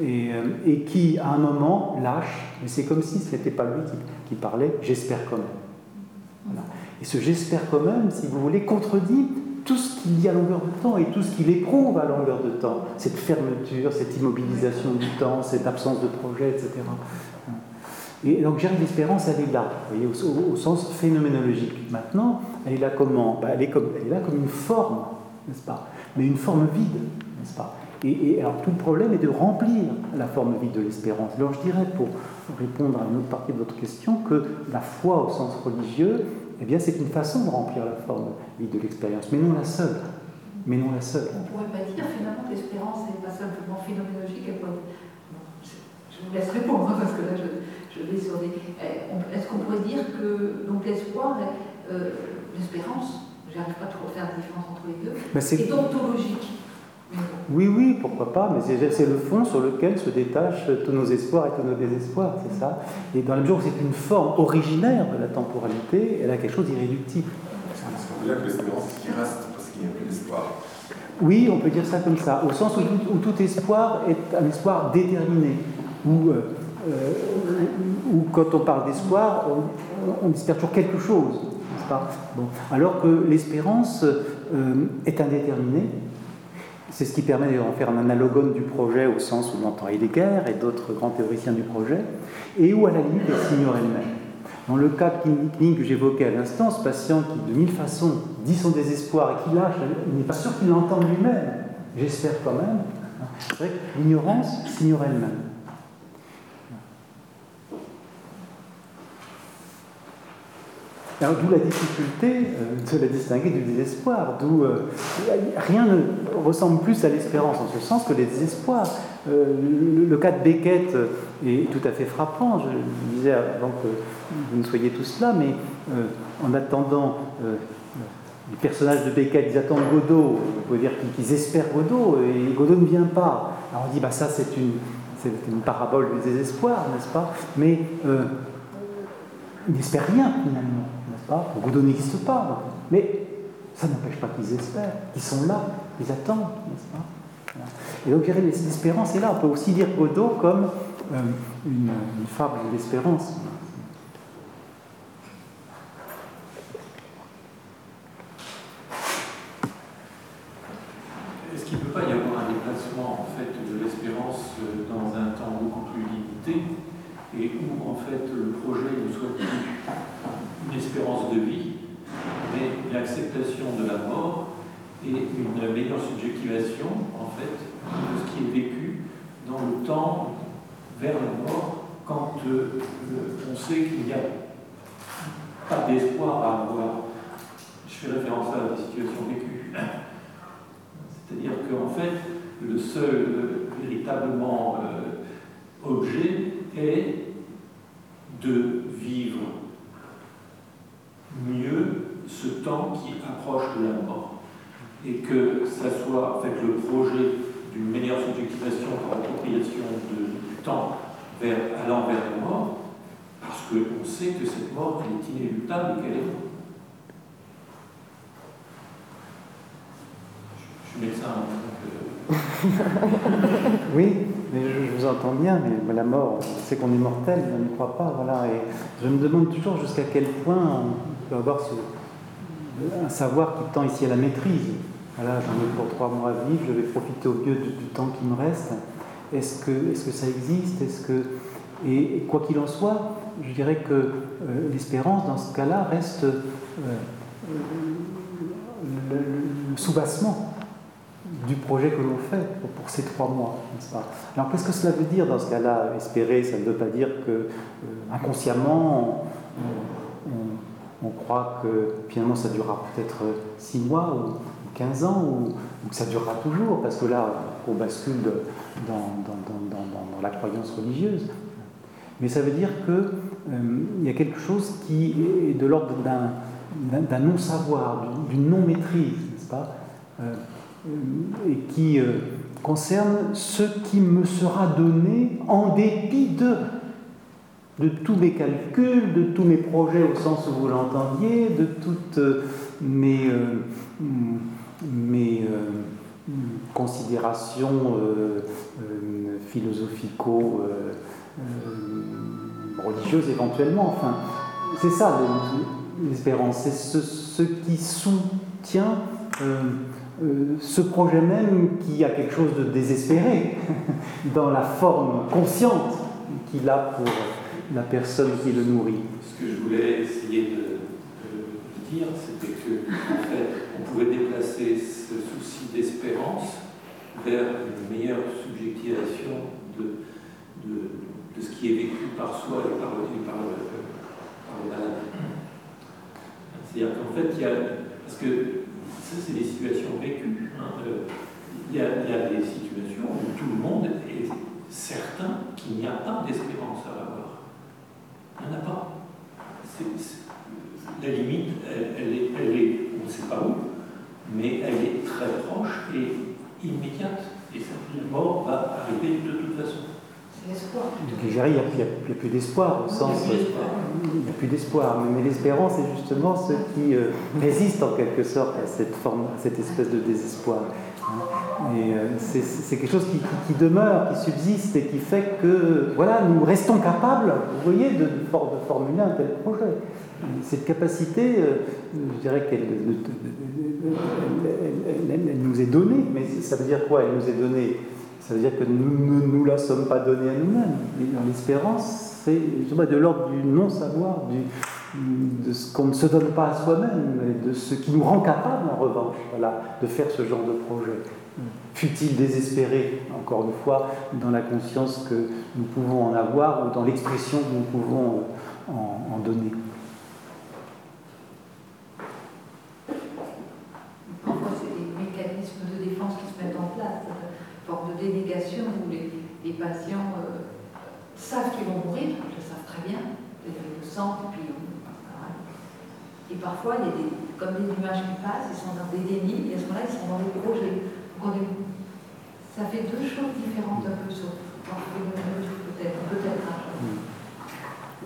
et, euh, et, qui, à un moment, lâche, mais c'est comme si ce n'était pas lui qui, parlait, j'espère quand même. Et ce j'espère quand même, si vous voulez, contredit tout ce qu'il y a à longueur de temps et tout ce qu'il éprouve à longueur de temps, cette fermeture, cette immobilisation du temps, cette absence de projet, etc. Et donc, j'ai l'espérance, elle est là, vous voyez, au, sens phénoménologique. Maintenant, elle est là comment? Ben, elle, est comme, elle est là comme une forme, n'est-ce pas? Mais une forme vide, n'est-ce pas? Et, et, alors tout le problème est de remplir la forme vide de l'espérance. Alors je dirais, pour répondre à une autre partie de votre question, que la foi au sens religieux, eh bien c'est une façon de remplir la forme vide de l'expérience, mais non la seule. Mais non la seule. On pourrait pas dire finalement que l'espérance n'est pas simplement phénoménologique. Je vous laisse répondre hein, parce que là je, je vais sur des. Eh, est-ce qu'on pourrait dire que donc l'espoir, euh, l'espérance, j'arrive pas trop à faire la différence entre les deux, est ontologique? Oui, oui, pourquoi pas, mais c'est le fond sur lequel se détachent tous nos espoirs et tous nos désespoirs, c'est ça. Et dans la mesure où c'est une forme originaire de la temporalité, elle a quelque chose d'irréductible. Est-ce qu'on peut dire que l'espérance, c'est qui reste parce qu'il n'y a plus d'espoir Oui, on peut dire ça comme ça, au sens où, où, tout espoir est un espoir déterminé, où, euh, euh, où quand on parle d'espoir, on, on, espère toujours quelque chose. pas? Bon. Alors que l'espérance est indéterminée, c'est ce qui permet d'en faire un analogone du projet au sens où on entend Heidegger et d'autres grands théoriciens du projet, et où à la limite elle s'ignore elle-même. Dans le cas clinique que j'évoquais à l'instant, ce patient qui de mille façons dit son désespoir et qui lâche, il n'est pas sûr qu'il l'entende lui-même, j'espère quand même, c'est vrai que l'ignorance s'ignore elle-même. D'où la difficulté euh, de la distinguer du désespoir, d'où euh, rien ne ressemble plus à l'espérance en ce sens que les désespoirs. Euh, le, cas de Beckett est tout à fait frappant, je disais avant que vous ne soyez tous là, mais en attendant les personnages de Beckett, ils attendent Godot, on peut dire qu'ils espèrent Godot, et Godot ne vient pas. Alors on dit, bah ça c'est une, une parabole du désespoir, n'est-ce pas? Mais ils n'espèrent rien finalement. Godot n'existe pas, mais ça n'empêche pas qu'ils espèrent, qu'ils sont là, qu'ils attendent, n'est-ce pas? Et donc, l'espérance est là. On peut aussi dire Godot comme euh, une, fable de l'espérance. Est-ce qu'il ne peut pas y avoir un déplacement de l'espérance euh, dans un temps beaucoup plus limité et où en fait le projet ne soit plus une espérance de vie, mais l'acceptation de la mort et une meilleure subjectivation, en fait, de ce qui est vécu dans le temps vers la mort, quand euh, on sait qu'il n'y a pas d'espoir à avoir. Je fais référence à la situation vécue. C'est-à-dire qu'en fait, le seul euh, véritablement euh, objet est de vivre mieux ce temps qui approche de la mort. Et que ça soit en fait, le projet d'une meilleure subjectivation par l'appropriation du temps vers, allant vers la mort, parce qu'on sait que cette mort est inéluctable et qu'elle est Je suis médecin, donc, euh, oui, mais je, vous entends bien, mais la mort, c'est qu'on est mortel, on n'y croit pas, voilà. Et je me demande toujours jusqu'à quel point on avoir un savoir qui tend ici à la maîtrise. Voilà, j'en ai pour trois mois à vivre, je vais profiter au mieux du, temps qui me reste. Est-ce que, est que ça existe? Est-ce que et, quoi qu'il en soit, je dirais que euh, l'espérance dans ce cas-là reste euh, le, soubassement du projet que l'on fait pour, ces trois mois, pas? Alors qu'est-ce que cela veut dire dans ce cas-là? Espérer, ça ne veut pas dire que euh, inconsciemment on, croit que finalement ça durera peut-être six mois ou, 15 ans ou, que ça durera toujours, parce que là on bascule dans, la croyance religieuse. Mais ça veut dire qu'il euh, y a quelque chose qui est de l'ordre d'un non-savoir, d'une non-maîtrise, n'est-ce pas euh, et qui euh, concerne ce qui me sera donné en dépit de, de tous mes calculs, de tous mes projets au sens où vous l'entendiez, de toutes euh, mes, euh, mes considérations philosophico-religieuses éventuellement. Enfin, c'est ça l'espérance, c'est ce, qui soutient euh, ce projet même qui a quelque chose de désespéré dans la forme consciente qu'il a pour la personne qui le nourrit. Ce que je voulais essayer de, dire, c'était que fait, on pouvait déplacer ce souci d'espérance vers une meilleure subjectivation de, ce qui est vécu par soi et par le, par le malade. C'est-à-dire qu'en fait, il y a. Parce que ça, c'est des situations vécues. Hein. Euh, il, y a, des situations où tout le monde est certain qu'il n'y a pas d'espérance à avoir. Il n'y en a pas. la limite, elle, est, elle est, on ne sait pas où, mais elle est très proche et immédiate. Et la mort va arriver de toute façon. Il n'y a, plus d'espoir au sens. Il n'y a plus d'espoir. Mais, l'espérance est justement ce qui euh, résiste en quelque sorte à cette forme, à cette espèce de désespoir. Hein. Euh, c'est quelque chose qui, demeure, qui subsiste et qui fait que voilà, nous restons capables, vous voyez, de, formuler un tel projet. Cette capacité, euh, je dirais qu'elle elle, nous est donnée, mais ça veut dire quoi Elle nous est donnée? Ça veut dire que nous ne nous la sommes pas donnée à nous-mêmes. L'espérance, c'est de l'ordre du non-savoir, de ce qu'on ne se donne pas à soi-même, de ce qui nous rend capable, en revanche, voilà, de faire ce genre de projet. Fut-il désespéré, encore une fois, dans la conscience que nous pouvons en avoir ou dans l'expression que nous pouvons en donner. délégation où les, patients euh, savent qu'ils vont mourir, ils le savent très bien, ils le sentent, et puis Et parfois, il y a des, comme des nuages qui passent, ils sont dans des dénis, et à ce moment-là, ils sont dans des projets. Ça fait deux choses différentes un peu sur peut-être, peut-être.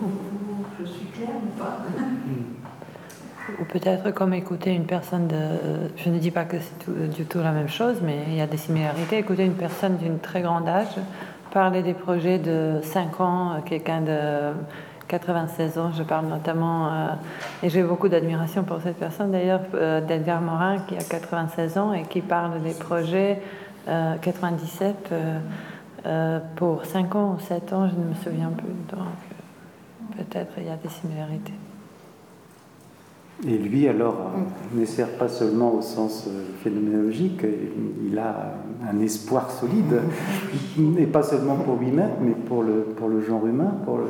Hein. Je suis claire ou pas? Ou peut-être comme écouter une personne de... Je ne dis pas que c'est du tout la même chose, mais il y a des similarités. Écouter une personne d'une très grande âge, parler des projets de 5 ans, quelqu'un de 96 ans, je parle notamment, euh, et j'ai beaucoup d'admiration pour cette personne d'ailleurs, euh, Morin, qui a 96 ans et qui parle des projets 97 euh, pour 5 ans ou 7 ans, je ne me souviens plus. Donc peut-être il y a des similarités. Et lui, alors, ne sert pas seulement au sens euh, phénoménologique, il a un espoir solide, et pas seulement pour lui-même, mais pour le, pour le genre humain, pour le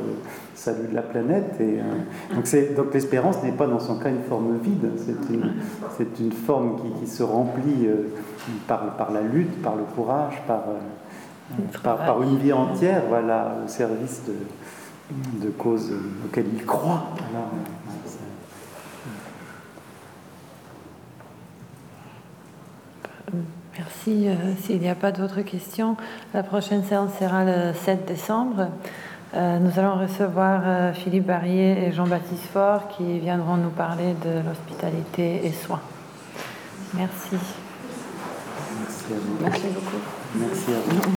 salut de la planète. Et, euh, donc, l'espérance n'est pas dans son cas une forme vide, c'est une, c'est une forme qui, qui se remplit euh, par, par, la lutte, par le courage, par, par, une vie entière voilà, au service de, de causes auxquelles il croit. Merci. Euh, s'il n'y a pas d'autres questions, la prochaine séance sera le 7 décembre. Euh, nous allons recevoir euh, Philippe Barrier et Jean-Baptiste Faure qui viendront nous parler de l'hospitalité et soins. Merci. Merci à vous. Merci beaucoup. Merci à vous.